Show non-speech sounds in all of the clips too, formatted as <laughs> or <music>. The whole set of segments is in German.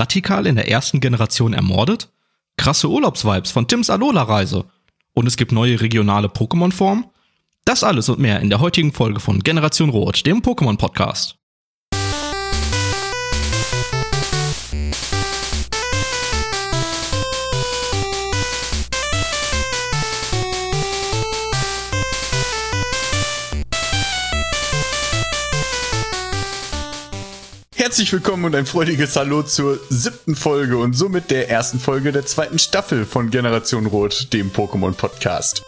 Radikal in der ersten Generation ermordet? Krasse Urlaubsvibes von Tims Alola-Reise. Und es gibt neue regionale Pokémon-Formen? Das alles und mehr in der heutigen Folge von Generation Rot, dem Pokémon-Podcast. Herzlich willkommen und ein freudiges Hallo zur siebten Folge und somit der ersten Folge der zweiten Staffel von Generation Rot, dem Pokémon Podcast.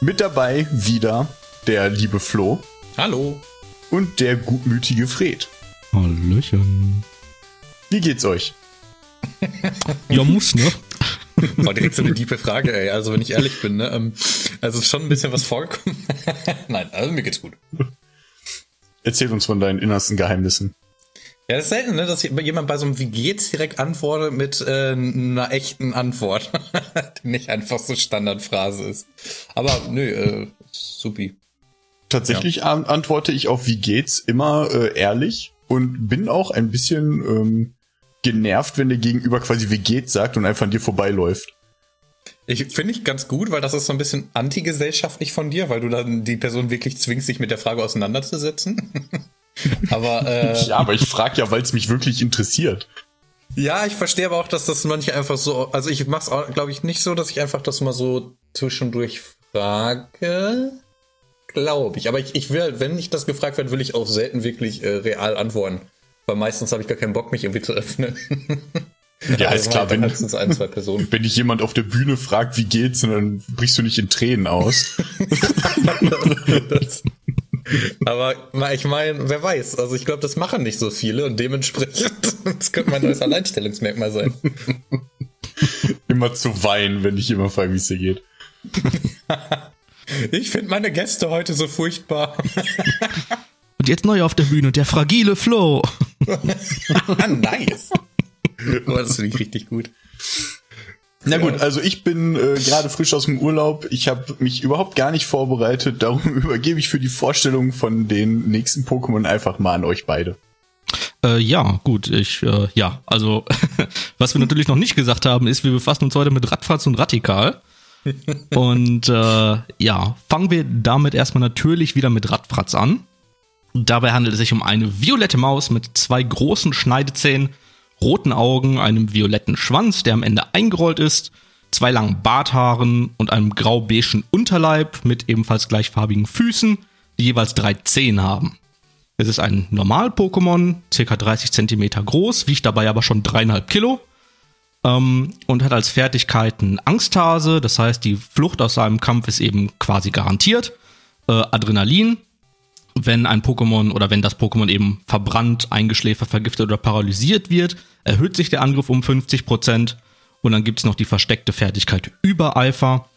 Mit dabei wieder der liebe Flo. Hallo. Und der gutmütige Fred. Hallöchen. Wie geht's euch? <laughs> ja, muss, ne? <laughs> Oh, direkt so eine tiefe Frage, ey. Also, wenn ich ehrlich bin, ne? Ähm, also, ist schon ein bisschen was vorgekommen. <laughs> Nein, also mir geht's gut. Erzähl uns von deinen innersten Geheimnissen. Ja, das ist selten, ne, dass jemand bei so einem Wie geht's direkt antwortet mit äh, einer echten Antwort. <laughs> Die nicht einfach so Standardphrase ist. Aber nö, äh, supi. Tatsächlich ja. antworte ich auf Wie geht's immer äh, ehrlich und bin auch ein bisschen ähm, genervt, wenn der Gegenüber quasi Wie geht's sagt und einfach an dir vorbeiläuft. Ich finde ich ganz gut, weil das ist so ein bisschen antigesellschaftlich von dir, weil du dann die Person wirklich zwingst, sich mit der Frage auseinanderzusetzen. <laughs> Aber <laughs> äh, ja, aber ich frage ja, weil es mich wirklich interessiert. Ja, ich verstehe aber auch, dass das manche einfach so, also ich mach's auch, glaube ich, nicht so, dass ich einfach das mal so zwischendurch frage. Glaube ich. Aber ich, ich will, wenn ich das gefragt werde, will ich auch selten wirklich äh, real antworten. Weil meistens habe ich gar keinen Bock, mich irgendwie zu öffnen. <laughs> Ja, also ist klar, wenn, ein, zwei Personen. <laughs> wenn dich jemand auf der Bühne fragt, wie geht's, dann brichst du nicht in Tränen aus. das, aber ich meine, wer weiß. Also ich glaube, das machen nicht so viele und dementsprechend, <laughs> das könnte mein neues Alleinstellungsmerkmal sein. Immer zu weinen, wenn ich immer frage, wie es dir geht. <laughs> ich finde meine Gäste heute so furchtbar. und jetzt neu auf der Bühne, der fragile Flo. <laughs> nice. Oh, das finde ich richtig gut. Na gut, also ich bin äh, gerade frisch aus dem Urlaub. Ich habe mich überhaupt gar nicht vorbereitet. Darum <laughs> übergebe ich für die Vorstellung von den nächsten Pokémon einfach mal an euch beide. Äh, ja, gut, ich, äh, ja, also, <laughs> was wir natürlich noch nicht gesagt haben, ist, wir befassen uns heute mit Radfratz und Radikal. <laughs> und äh, ja, fangen wir damit erstmal natürlich wieder mit Radfratz an. Dabei handelt es sich um eine violette Maus mit zwei großen Schneidezähnen roten Augen, einem violetten Schwanz, der am Ende eingerollt ist, zwei langen Barthaaren und einem grau-beigen Unterleib mit ebenfalls gleichfarbigen Füßen, die jeweils drei Zehen haben. Es ist ein Normal-Pokémon, ca. 30 cm groß, wiegt dabei aber schon dreieinhalb Kilo ähm, und hat als Fertigkeiten Angsthase, das heißt, die Flucht aus seinem Kampf ist eben quasi garantiert. Äh, Adrenalin, wenn ein Pokémon oder wenn das Pokémon eben verbrannt, eingeschläfert, vergiftet oder paralysiert wird, erhöht sich der Angriff um 50%. Und dann gibt es noch die versteckte Fertigkeit Übereifer,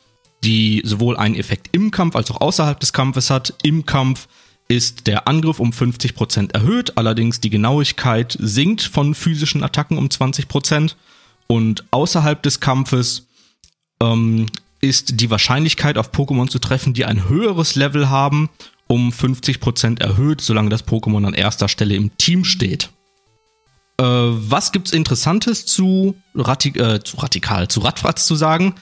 die sowohl einen Effekt im Kampf als auch außerhalb des Kampfes hat. Im Kampf ist der Angriff um 50% erhöht, allerdings die Genauigkeit sinkt von physischen Attacken um 20%. Und außerhalb des Kampfes ähm, ist die Wahrscheinlichkeit auf Pokémon zu treffen, die ein höheres Level haben um 50% erhöht, solange das Pokémon an erster Stelle im Team steht. Äh, was gibt's Interessantes zu, Ratik äh, zu Radikal, zu Radfratz zu sagen?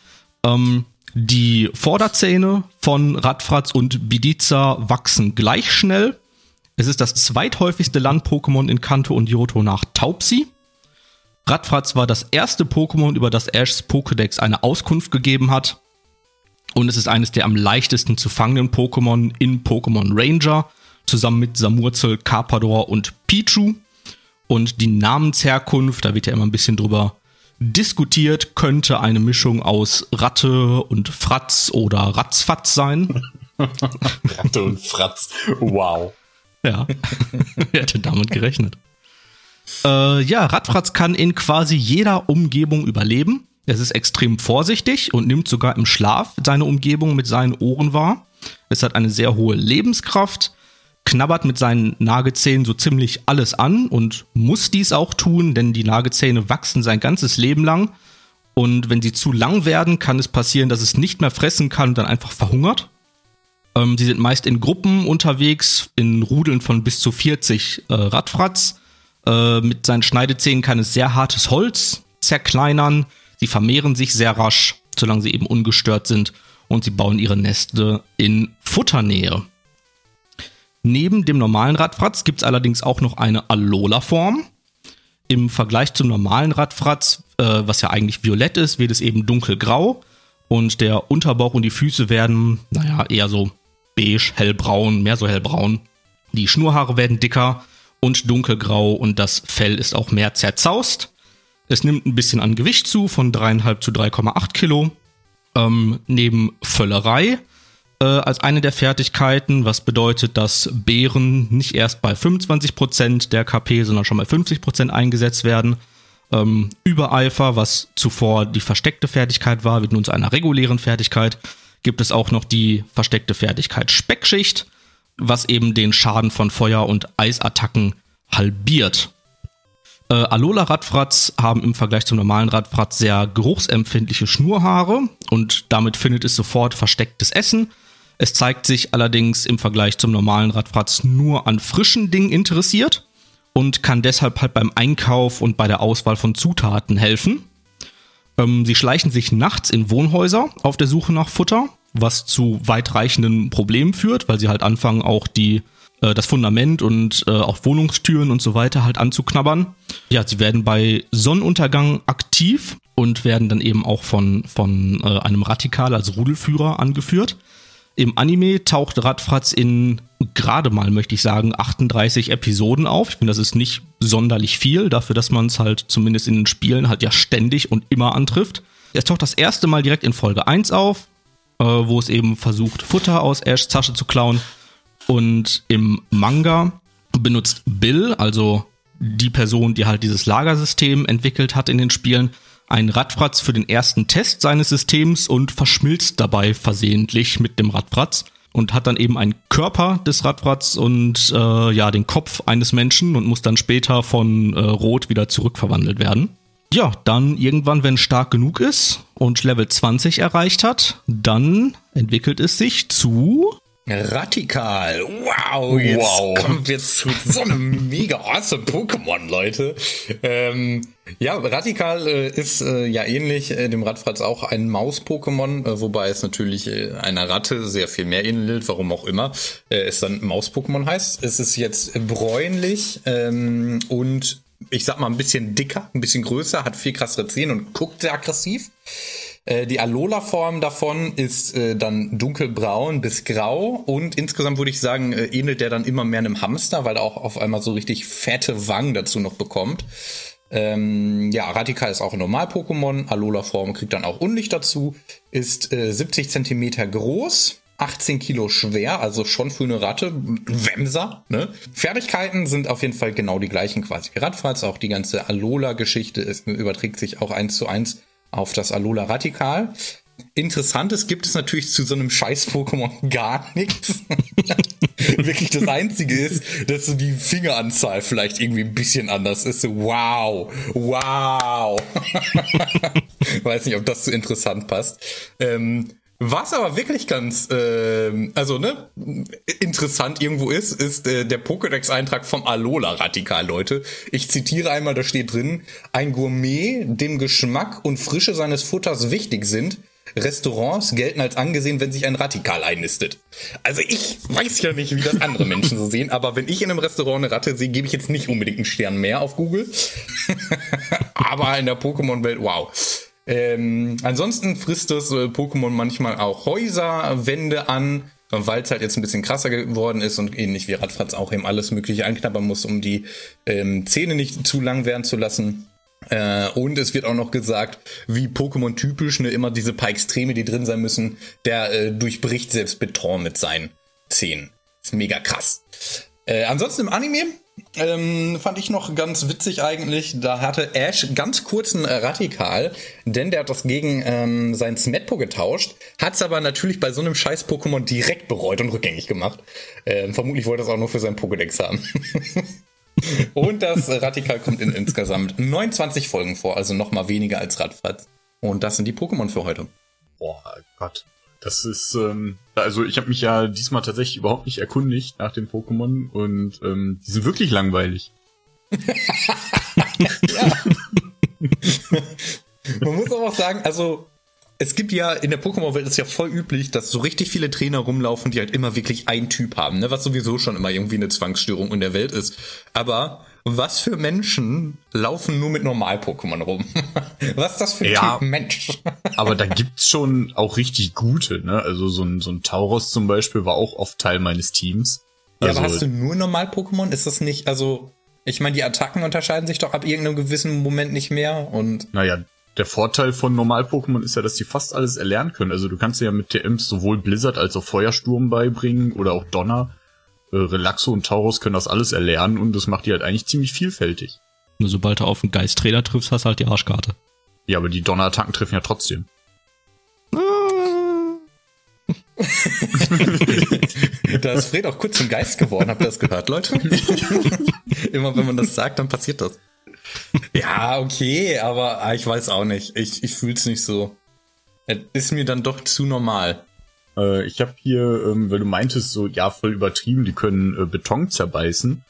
Ähm, die Vorderzähne von Radfratz und Bidiza wachsen gleich schnell. Es ist das zweithäufigste Land-Pokémon in Kanto und Johto nach Taubsi. Radfratz war das erste Pokémon, über das Ashs Pokédex eine Auskunft gegeben hat. Und es ist eines der am leichtesten zu fangenden Pokémon in Pokémon Ranger, zusammen mit Samurzel, Carpador und Pichu. Und die Namensherkunft, da wird ja immer ein bisschen drüber diskutiert, könnte eine Mischung aus Ratte und Fratz oder Ratzfatz sein. <laughs> Ratte und Fratz, wow. Ja, <laughs> wer hätte damit gerechnet? Äh, ja, Radfratz kann in quasi jeder Umgebung überleben. Es ist extrem vorsichtig und nimmt sogar im Schlaf seine Umgebung mit seinen Ohren wahr. Es hat eine sehr hohe Lebenskraft, knabbert mit seinen Nagezähnen so ziemlich alles an und muss dies auch tun, denn die Nagezähne wachsen sein ganzes Leben lang. Und wenn sie zu lang werden, kann es passieren, dass es nicht mehr fressen kann und dann einfach verhungert. Ähm, sie sind meist in Gruppen unterwegs, in Rudeln von bis zu 40 äh, Radfratz. Äh, mit seinen Schneidezähnen kann es sehr hartes Holz zerkleinern. Sie vermehren sich sehr rasch, solange sie eben ungestört sind. Und sie bauen ihre Neste in Futternähe. Neben dem normalen Radfratz gibt es allerdings auch noch eine Alola-Form. Im Vergleich zum normalen Radfratz, äh, was ja eigentlich violett ist, wird es eben dunkelgrau. Und der Unterbauch und die Füße werden, naja, eher so beige, hellbraun, mehr so hellbraun. Die Schnurhaare werden dicker und dunkelgrau und das Fell ist auch mehr zerzaust. Es nimmt ein bisschen an Gewicht zu, von 3,5 zu 3,8 Kilo. Ähm, neben Völlerei äh, als eine der Fertigkeiten, was bedeutet, dass Beeren nicht erst bei 25% der KP, sondern schon bei 50% eingesetzt werden. Ähm, Übereifer, was zuvor die versteckte Fertigkeit war, wird nun zu einer regulären Fertigkeit. Gibt es auch noch die versteckte Fertigkeit Speckschicht, was eben den Schaden von Feuer- und Eisattacken halbiert. Äh, Alola Radfratz haben im Vergleich zum normalen Radfratz sehr geruchsempfindliche Schnurhaare und damit findet es sofort verstecktes Essen es zeigt sich allerdings im Vergleich zum normalen Radfratz nur an frischen Dingen interessiert und kann deshalb halt beim Einkauf und bei der Auswahl von Zutaten helfen. Ähm, sie schleichen sich nachts in Wohnhäuser auf der Suche nach Futter, was zu weitreichenden Problemen führt, weil sie halt anfangen, auch die äh, das Fundament und äh, auch Wohnungstüren und so weiter halt anzuknabbern. Ja, sie werden bei Sonnenuntergang aktiv und werden dann eben auch von, von äh, einem Radikal als Rudelführer angeführt. Im Anime taucht Radfratz in gerade mal, möchte ich sagen, 38 Episoden auf. Ich finde, das ist nicht sonderlich viel, dafür, dass man es halt zumindest in den Spielen halt ja ständig und immer antrifft. Es taucht das erste Mal direkt in Folge 1 auf, äh, wo es eben versucht, Futter aus Ashs Tasche zu klauen. Und im Manga benutzt Bill, also die Person, die halt dieses Lagersystem entwickelt hat in den Spielen, einen Radfratz für den ersten Test seines Systems und verschmilzt dabei versehentlich mit dem Radfratz und hat dann eben einen Körper des Radfratz und äh, ja den Kopf eines Menschen und muss dann später von äh, Rot wieder zurückverwandelt werden. Ja, dann irgendwann, wenn stark genug ist und Level 20 erreicht hat, dann entwickelt es sich zu Radikal. Wow, jetzt wow. kommt jetzt zu so einem <laughs> mega awesome Pokémon, Leute. Ähm, ja, Radikal äh, ist äh, ja ähnlich äh, dem Radfratz auch ein Maus-Pokémon, äh, wobei es natürlich äh, einer Ratte sehr viel mehr ähnelt, warum auch immer äh, es dann Maus-Pokémon heißt. Es ist jetzt bräunlich ähm, und ich sag mal ein bisschen dicker, ein bisschen größer, hat viel krassere Zähne und guckt sehr aggressiv. Äh, die Alola-Form davon ist äh, dann dunkelbraun bis grau und insgesamt würde ich sagen, äh, ähnelt der dann immer mehr einem Hamster, weil er auch auf einmal so richtig fette Wangen dazu noch bekommt. Ähm, ja, Radika ist auch ein Normal-Pokémon. Alola-Form kriegt dann auch Unlicht dazu. Ist äh, 70 Zentimeter groß. 18 Kilo schwer, also schon für eine Ratte, Wemser, ne? Fertigkeiten sind auf jeden Fall genau die gleichen quasi wie auch die ganze Alola-Geschichte überträgt sich auch eins zu eins auf das Alola Radikal. Interessantes gibt es natürlich zu so einem Scheiß-Pokémon gar nichts. <laughs> Wirklich das Einzige ist, dass so die Fingeranzahl vielleicht irgendwie ein bisschen anders ist. Wow, wow. <laughs> Weiß nicht, ob das zu interessant passt. Ähm, was aber wirklich ganz, äh, also ne, interessant irgendwo ist, ist äh, der Pokédex-Eintrag vom Alola-Radikal, Leute. Ich zitiere einmal, da steht drin, ein Gourmet, dem Geschmack und Frische seines Futters wichtig sind, Restaurants gelten als angesehen, wenn sich ein Radikal einnistet. Also ich weiß ja nicht, wie das andere Menschen so sehen, aber wenn ich in einem Restaurant eine Ratte sehe, gebe ich jetzt nicht unbedingt einen Stern mehr auf Google. <laughs> aber in der Pokémon-Welt, wow. Ähm, ansonsten frisst das äh, Pokémon manchmal auch Häuserwände an, weil es halt jetzt ein bisschen krasser geworden ist und ähnlich wie Radfratz auch eben alles Mögliche anknabbern muss, um die ähm, Zähne nicht zu lang werden zu lassen. Äh, und es wird auch noch gesagt, wie Pokémon typisch, ne, immer diese paar Extreme, die drin sein müssen, der äh, durchbricht selbst Beton mit seinen Zähnen. Ist mega krass. Äh, ansonsten im Anime ähm, fand ich noch ganz witzig eigentlich. Da hatte Ash ganz kurzen Radikal, denn der hat das gegen ähm, sein Smetpo getauscht, hat es aber natürlich bei so einem scheiß Pokémon direkt bereut und rückgängig gemacht. Ähm, vermutlich wollte er es auch nur für sein Pokédex haben. <laughs> und das Radikal kommt in insgesamt 29 Folgen vor, also noch mal weniger als Radfratz. Und das sind die Pokémon für heute. Boah, Gott. Das ist, ähm, also ich habe mich ja diesmal tatsächlich überhaupt nicht erkundigt nach den Pokémon und ähm, die sind wirklich langweilig. <laughs> Man muss aber auch sagen, also es gibt ja in der Pokémon-Welt ist ja voll üblich, dass so richtig viele Trainer rumlaufen, die halt immer wirklich einen Typ haben, ne? was sowieso schon immer irgendwie eine Zwangsstörung in der Welt ist. Aber was für Menschen laufen nur mit Normal-Pokémon rum? <laughs> was ist das für ein Ja. Typ Mensch? <laughs> Aber da gibt's schon auch richtig gute, ne? Also so ein, so ein Tauros zum Beispiel war auch oft Teil meines Teams. ja, Also, aber hast du nur Normal-Pokémon? Ist das nicht, also, ich meine, die Attacken unterscheiden sich doch ab irgendeinem gewissen Moment nicht mehr und naja, der Vorteil von Normal-Pokémon ist ja, dass die fast alles erlernen können. Also du kannst ja mit TMs sowohl Blizzard als auch Feuersturm beibringen oder auch Donner. Äh, Relaxo und Tauros können das alles erlernen und das macht die halt eigentlich ziemlich vielfältig. Nur sobald du auf einen Geisttrainer triffst, hast du halt die Arschkarte. Ja, aber die Donner-Attacken treffen ja trotzdem. <laughs> Da ist Fred auch kurz zum Geist geworden, habt ihr das gehört, Leute? <laughs> Immer wenn man das sagt, dann passiert das. Ja, okay, aber ah, ich weiß auch nicht. Ich, ich fühl's nicht so. Es ist mir dann doch zu normal. Äh, ich habe hier, ähm, weil du meintest, so, ja, voll übertrieben, die können äh, Beton zerbeißen.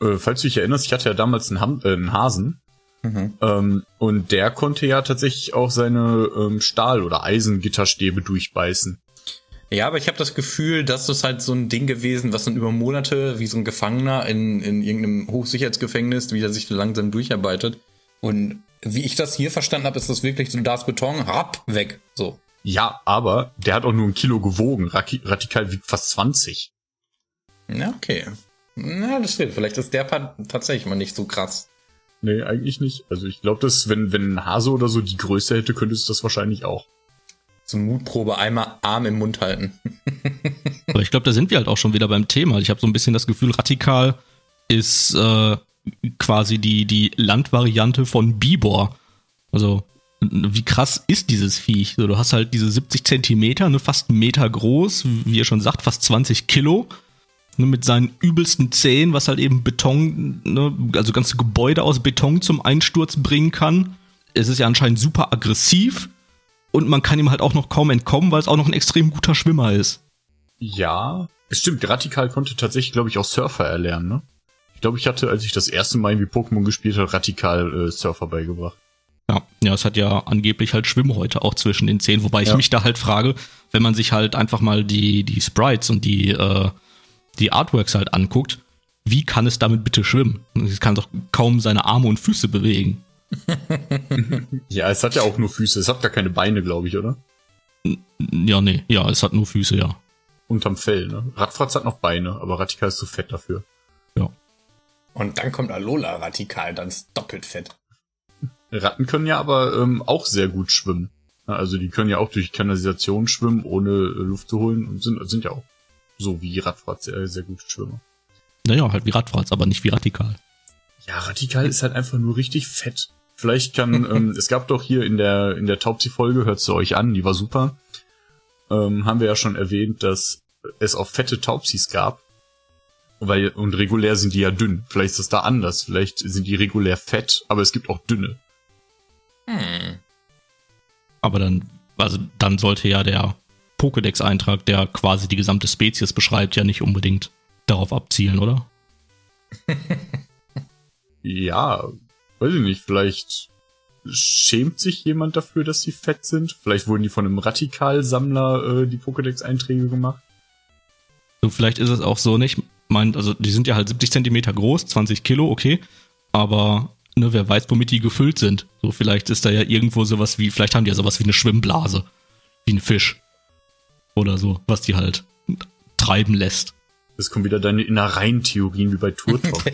Äh, falls du dich erinnerst, ich hatte ja damals einen, Ham äh, einen Hasen. Mhm. Ähm, und der konnte ja tatsächlich auch seine ähm, Stahl- oder Eisengitterstäbe durchbeißen. Ja, aber ich habe das Gefühl, dass das halt so ein Ding gewesen, was dann über Monate wie so ein Gefangener in, in irgendeinem Hochsicherheitsgefängnis wieder sich langsam durcharbeitet. Und wie ich das hier verstanden habe, ist das wirklich so, da ist Beton, rapp, weg. So. Ja, aber der hat auch nur ein Kilo gewogen. Radikal wiegt fast 20. Ja, okay. Na, das stimmt. Vielleicht ist der Part tatsächlich mal nicht so krass. Nee, eigentlich nicht. Also ich glaube, dass wenn, wenn ein Hase oder so die Größe hätte, könntest du das wahrscheinlich auch. So Mutprobe einmal Arm im Mund halten. Aber ich glaube, da sind wir halt auch schon wieder beim Thema. Ich habe so ein bisschen das Gefühl, Radikal ist äh, quasi die, die Landvariante von Bibor. Also, wie krass ist dieses Viech? So, du hast halt diese 70 Zentimeter, ne, fast einen Meter groß, wie ihr schon sagt, fast 20 Kilo. Ne, mit seinen übelsten Zähnen, was halt eben Beton, ne, also ganze Gebäude aus Beton zum Einsturz bringen kann. Es ist ja anscheinend super aggressiv und man kann ihm halt auch noch kaum entkommen, weil es auch noch ein extrem guter Schwimmer ist. Ja, stimmt. Radikal konnte tatsächlich, glaube ich, auch Surfer erlernen, ne? Ich glaube, ich hatte, als ich das erste Mal irgendwie Pokémon gespielt habe, Radikal äh, Surfer beigebracht. Ja, ja, es hat ja angeblich halt Schwimmhäute auch zwischen den Zähnen, wobei ich Ja. mich da halt frage, wenn man sich halt einfach mal die, die Sprites und die, äh, die Artworks halt anguckt, wie kann es damit bitte schwimmen? Es kann doch kaum seine Arme und Füße bewegen. <laughs> Ja, es hat ja auch nur Füße. Es hat gar keine Beine, glaube ich, oder? Ja, nee, ja, es hat nur Füße, ja. Unterm Fell, ne? Radfratz hat noch Beine, aber Radikal ist zu fett dafür. Ja. Und dann kommt Alola radikal, dann ist doppelt fett. Ratten können ja aber ähm, auch sehr gut schwimmen. Also die können ja auch durch Kanalisation schwimmen, ohne äh, Luft zu holen und sind, sind ja auch so wie Radfratz sehr, sehr gute Schwimmer. Naja, halt wie Radfratz, aber nicht wie Radikal. Ja, Radikal ist halt einfach nur richtig fett. Vielleicht kann, <laughs> ähm, es gab doch hier in der, in der Taubsi-Folge, hört sie euch an, die war super. Ähm, haben wir ja schon erwähnt, dass es auch fette Taubsis gab. Weil, und regulär sind die ja dünn. Vielleicht ist das da anders. Vielleicht sind die regulär fett, aber es gibt auch dünne. Hm. Aber dann, also dann sollte ja der Pokédex-Eintrag, der quasi die gesamte Spezies beschreibt, ja nicht unbedingt darauf abzielen, oder? <laughs> Ja, weiß ich nicht, vielleicht schämt sich jemand dafür, dass sie fett sind. Vielleicht wurden die von einem Radikalsammler äh, die Pokédex-Einträge gemacht. So, vielleicht ist es auch so nicht. Meint, also die sind ja halt 70 Zentimeter groß, 20 Kilo, okay. Aber ne, wer weiß, womit die gefüllt sind. So, vielleicht ist da ja irgendwo sowas wie, vielleicht haben die ja sowas wie eine Schwimmblase. Wie ein Fisch. Oder so, was die halt treiben lässt. Es kommen wieder deine Innereien-Theorien wie bei Turtok. <laughs>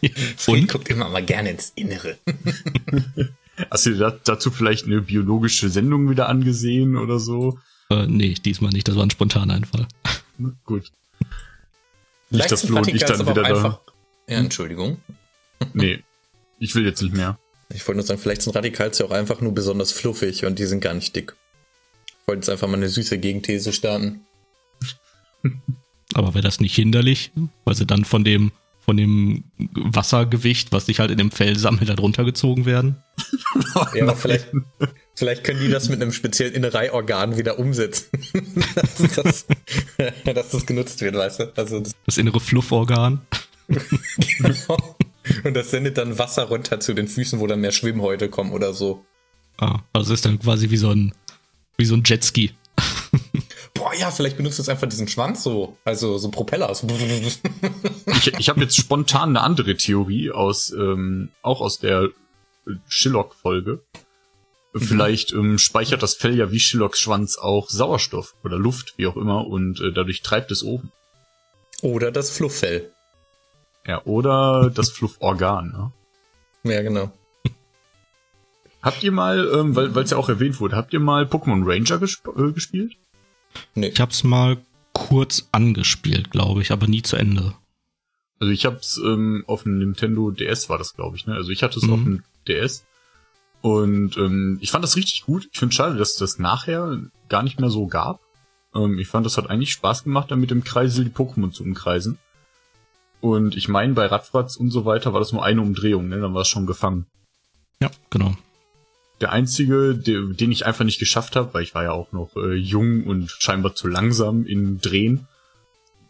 <laughs> Und? guckt immer mal gerne ins Innere. <laughs> Hast du dir da, dazu vielleicht eine biologische Sendung wieder angesehen oder so? Äh, nee, diesmal nicht, das war ein spontaner Einfall. Gut. Vielleicht Nicht, dass Flo und ich dann wieder da. einfach. Ja, Entschuldigung. Nee, ich will jetzt nicht mehr. Ich wollte nur sagen, vielleicht sind Radikals ja auch einfach nur besonders fluffig und die sind gar nicht dick. Ich wollte jetzt einfach mal eine süße Gegenthese starten. Aber wäre das nicht hinderlich, weil sie dann von dem, von dem Wassergewicht, was sich halt in dem Fell sammelt, halt runtergezogen werden? Ja, aber vielleicht, vielleicht können die das mit einem speziellen Innereiorgan wieder umsetzen. <laughs> dass, das, <laughs> dass das genutzt wird, weißt du? Also das, Das innere Flufforgan. <laughs> genau. Und das sendet dann Wasser runter zu den Füßen, wo dann mehr Schwimmhäute kommen oder so. Ah, also ist dann quasi wie so ein, wie so ein Jetski. <laughs> Boah, ja, vielleicht benutzt es einfach diesen Schwanz so, also so Propeller. <laughs> ich ich habe jetzt spontan eine andere Theorie aus, ähm, auch aus der Shillock-Folge. Mhm. Vielleicht ähm, speichert das Fell ja wie Shillocks Schwanz auch Sauerstoff oder Luft, wie auch immer, und äh, dadurch treibt es oben. Oder das Flufffell. Ja, oder das Flufforgan. Ne? Ja, genau. Habt ihr mal, ähm, weil es ja auch erwähnt wurde, habt ihr mal Pokémon Ranger gesp äh, gespielt? Nee. Ich hab's mal kurz angespielt, glaube ich, aber nie zu Ende. Also ich hab's ähm, auf dem Nintendo DS war das, glaube ich, ne? Also ich hatte es mhm. auf dem DS und ähm, ich fand das richtig gut. Ich finde schade, dass das nachher gar nicht mehr so gab. Ähm, ich fand, das hat eigentlich Spaß gemacht, da mit dem Kreisel die Pokémon zu umkreisen. Und ich meine, bei Radfratz und so weiter war das nur eine Umdrehung, ne? Dann war es schon gefangen. Ja, genau. Der einzige, den ich einfach nicht geschafft habe, weil ich war ja auch noch äh, jung und scheinbar zu langsam in Drehen.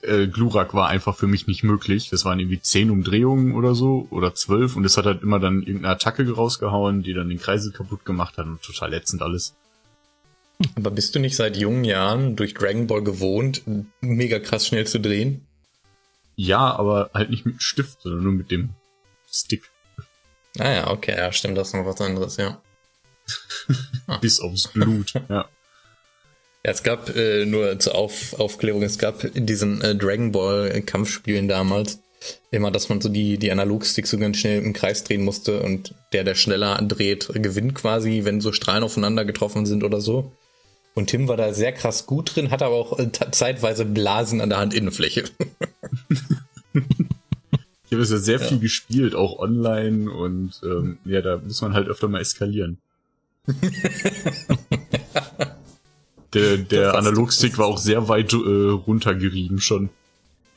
Äh, Glurak war einfach für mich nicht möglich. Das waren irgendwie zehn Umdrehungen oder so oder zwölf und es hat halt immer dann irgendeine Attacke rausgehauen, die dann den Kreisel kaputt gemacht hat und total ätzend alles. Aber bist du nicht seit jungen Jahren durch Dragon Ball gewohnt, mega krass schnell zu drehen? Ja, aber halt nicht mit Stift, sondern nur mit dem Stick. Ah ja, okay, ja, stimmt, das ist noch was anderes, ja. <laughs> Bis aufs Blut, <laughs> ja. Ja, es gab äh, nur zur Auf Aufklärung, es gab in diesen äh, Dragon Ball Kampfspielen damals immer, dass man so die, die Analogsticks so ganz schnell im Kreis drehen musste und der, der schneller dreht, gewinnt quasi, wenn so Strahlen aufeinander getroffen sind oder so. Und Tim war da sehr krass gut drin, hat aber auch äh, zeitweise Blasen an der Handinnenfläche. ich habe es ja sehr ja. viel gespielt, auch online und ähm, ja, da muss man halt öfter mal eskalieren. <laughs> der der Analogstick war auch sehr weit äh, runtergerieben schon.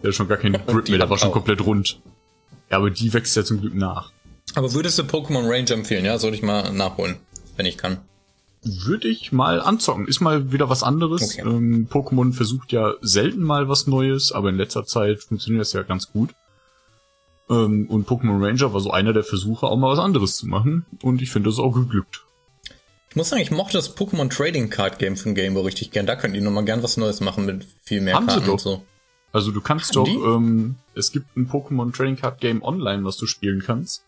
Der hat schon gar keinen <laughs> Grip mehr, der war schon auch. komplett rund. Ja, aber die wächst ja zum Glück nach. Aber würdest du Pokémon Range empfehlen, ja? Sollte ich mal nachholen, wenn ich kann würde ich mal anzocken. Ist mal wieder was anderes. Okay. Ähm, Pokémon versucht ja selten mal was Neues, aber in letzter Zeit funktioniert das ja ganz gut. Ähm, und Pokémon Ranger war so einer der Versuche, auch mal was anderes zu machen. Und ich finde, das ist auch geglückt. Ich muss sagen, ich mochte das Pokémon Trading Card Game von Game Boy richtig gern. Da könnten die nochmal gern was Neues machen mit viel mehr Haben Karten sie doch. und so. Also du kannst Haben doch, ähm, es gibt ein Pokémon Trading Card Game online, was du spielen kannst.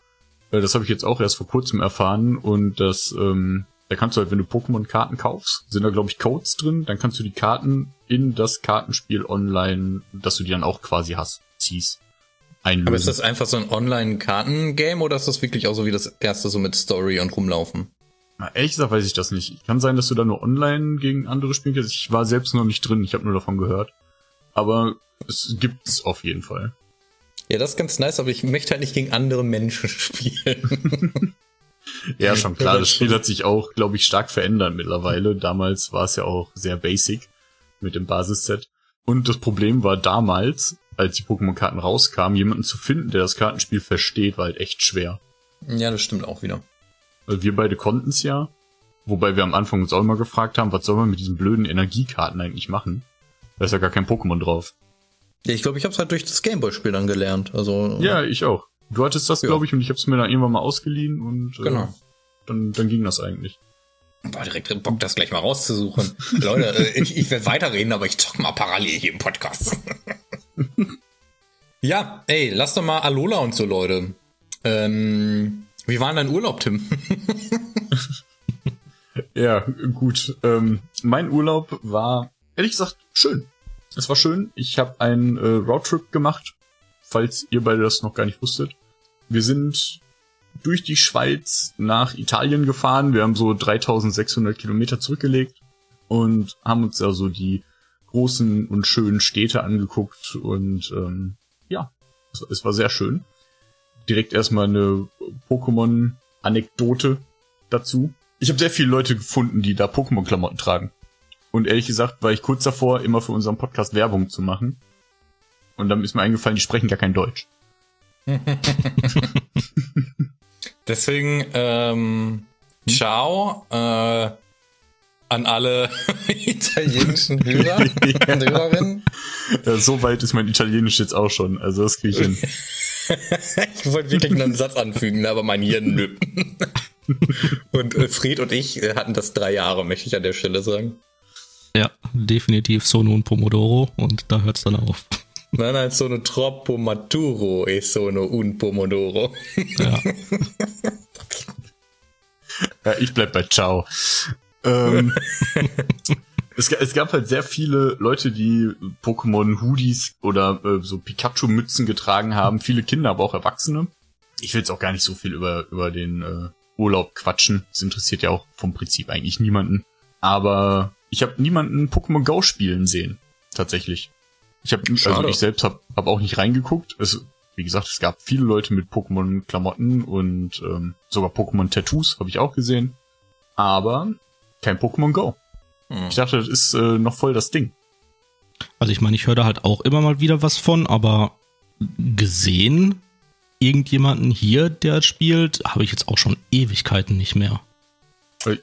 Äh, das habe ich jetzt auch erst vor kurzem erfahren und das ähm, da kannst du halt, wenn du Pokémon-Karten kaufst, sind da, glaube ich, Codes drin, dann kannst du die Karten in das Kartenspiel online, dass du die dann auch quasi hast, ziehst. Einlösen. Aber ist das einfach so ein Online-Karten-Game oder ist das wirklich auch so wie das erste so mit Story und rumlaufen? Na, ehrlich gesagt weiß ich das nicht. Kann sein, dass du da nur online gegen andere spielen kannst. Ich war selbst noch nicht drin, ich habe nur davon gehört. Aber es gibt's auf jeden Fall. Ja, das ist ganz nice, aber ich möchte halt nicht gegen andere Menschen <laughs> spielen. <laughs> Ja, schon klar. Das Spiel hat sich auch, glaube ich, stark verändert mittlerweile. Damals war es ja auch sehr basic mit dem Basisset. Und das Problem war damals, als die Pokémon-Karten rauskamen, jemanden zu finden, der das Kartenspiel versteht, war halt echt schwer. Ja, das stimmt auch wieder. Weil wir beide konnten es ja. Wobei wir am Anfang uns auch immer gefragt haben, was soll man mit diesen blöden Energiekarten eigentlich machen? Da ist ja gar kein Pokémon drauf. Ja, ich glaube, ich habe es halt durch das Gameboy-Spiel dann gelernt. Also ja, ich auch. Du hattest das, ja. glaube ich, und ich habe es mir dann irgendwann mal ausgeliehen und äh, genau. dann, dann ging das eigentlich. Boah, direkt Bock, das gleich mal rauszusuchen. <laughs> Leute, äh, ich, ich werde weiterreden, aber ich zock mal parallel hier im Podcast. <laughs> ja, ey, lass doch mal Alola und so, Leute. Ähm, wie war dein Urlaub, Tim? <laughs> ja, gut. Ähm, mein Urlaub war, ehrlich gesagt, schön. Es war schön. Ich habe einen äh, Roadtrip gemacht, falls ihr beide das noch gar nicht wusstet. Wir sind durch die Schweiz nach Italien gefahren. Wir haben so 3600 Kilometer zurückgelegt und haben uns also die großen und schönen Städte angeguckt und ähm, ja, es, es war sehr schön. Direkt erstmal eine Pokémon-Anekdote dazu. Ich habe sehr viele Leute gefunden, die da Pokémon-Klamotten tragen. Und ehrlich gesagt war ich kurz davor, immer für unseren Podcast Werbung zu machen. Und dann ist mir eingefallen, die sprechen gar kein Deutsch. <laughs> Deswegen, ähm, ciao äh, an alle <laughs> italienischen Hörer <laughs> und Hörerinnen. Ja, so weit ist mein Italienisch jetzt auch schon. Also das kriege ich hin. ich wollte wirklich einen Satz anfügen, aber mein Hirn nö. und äh, Fred und ich äh, hatten das drei Jahre, möchte ich an der Stelle sagen. Ja, definitiv Sono und Pomodoro und da hört es dann auf. Nein, nein, sono troppo maturo e sono un pomodoro. Ja. ja ich bleib bei Ciao. Ähm, <laughs> es, es, gab halt sehr viele Leute, die Pokémon-Hoodies oder äh, so Pikachu-Mützen getragen haben. Viele Kinder, aber auch Erwachsene. Ich will jetzt auch gar nicht so viel über, über den äh, Urlaub quatschen. Das interessiert ja auch vom Prinzip eigentlich niemanden. Aber ich habe niemanden Pokémon Go spielen sehen. Tatsächlich. Ich habe also ich selbst habe hab auch nicht reingeguckt. Es, wie gesagt, es gab viele Leute mit Pokémon-Klamotten und ähm, sogar Pokémon-Tattoos habe ich auch gesehen. Aber kein Pokémon Go. Hm. Ich dachte, das ist äh, noch voll das Ding. Also ich meine, ich höre da halt auch immer mal wieder was von, aber gesehen irgendjemanden hier, der spielt, habe ich jetzt auch schon Ewigkeiten nicht mehr.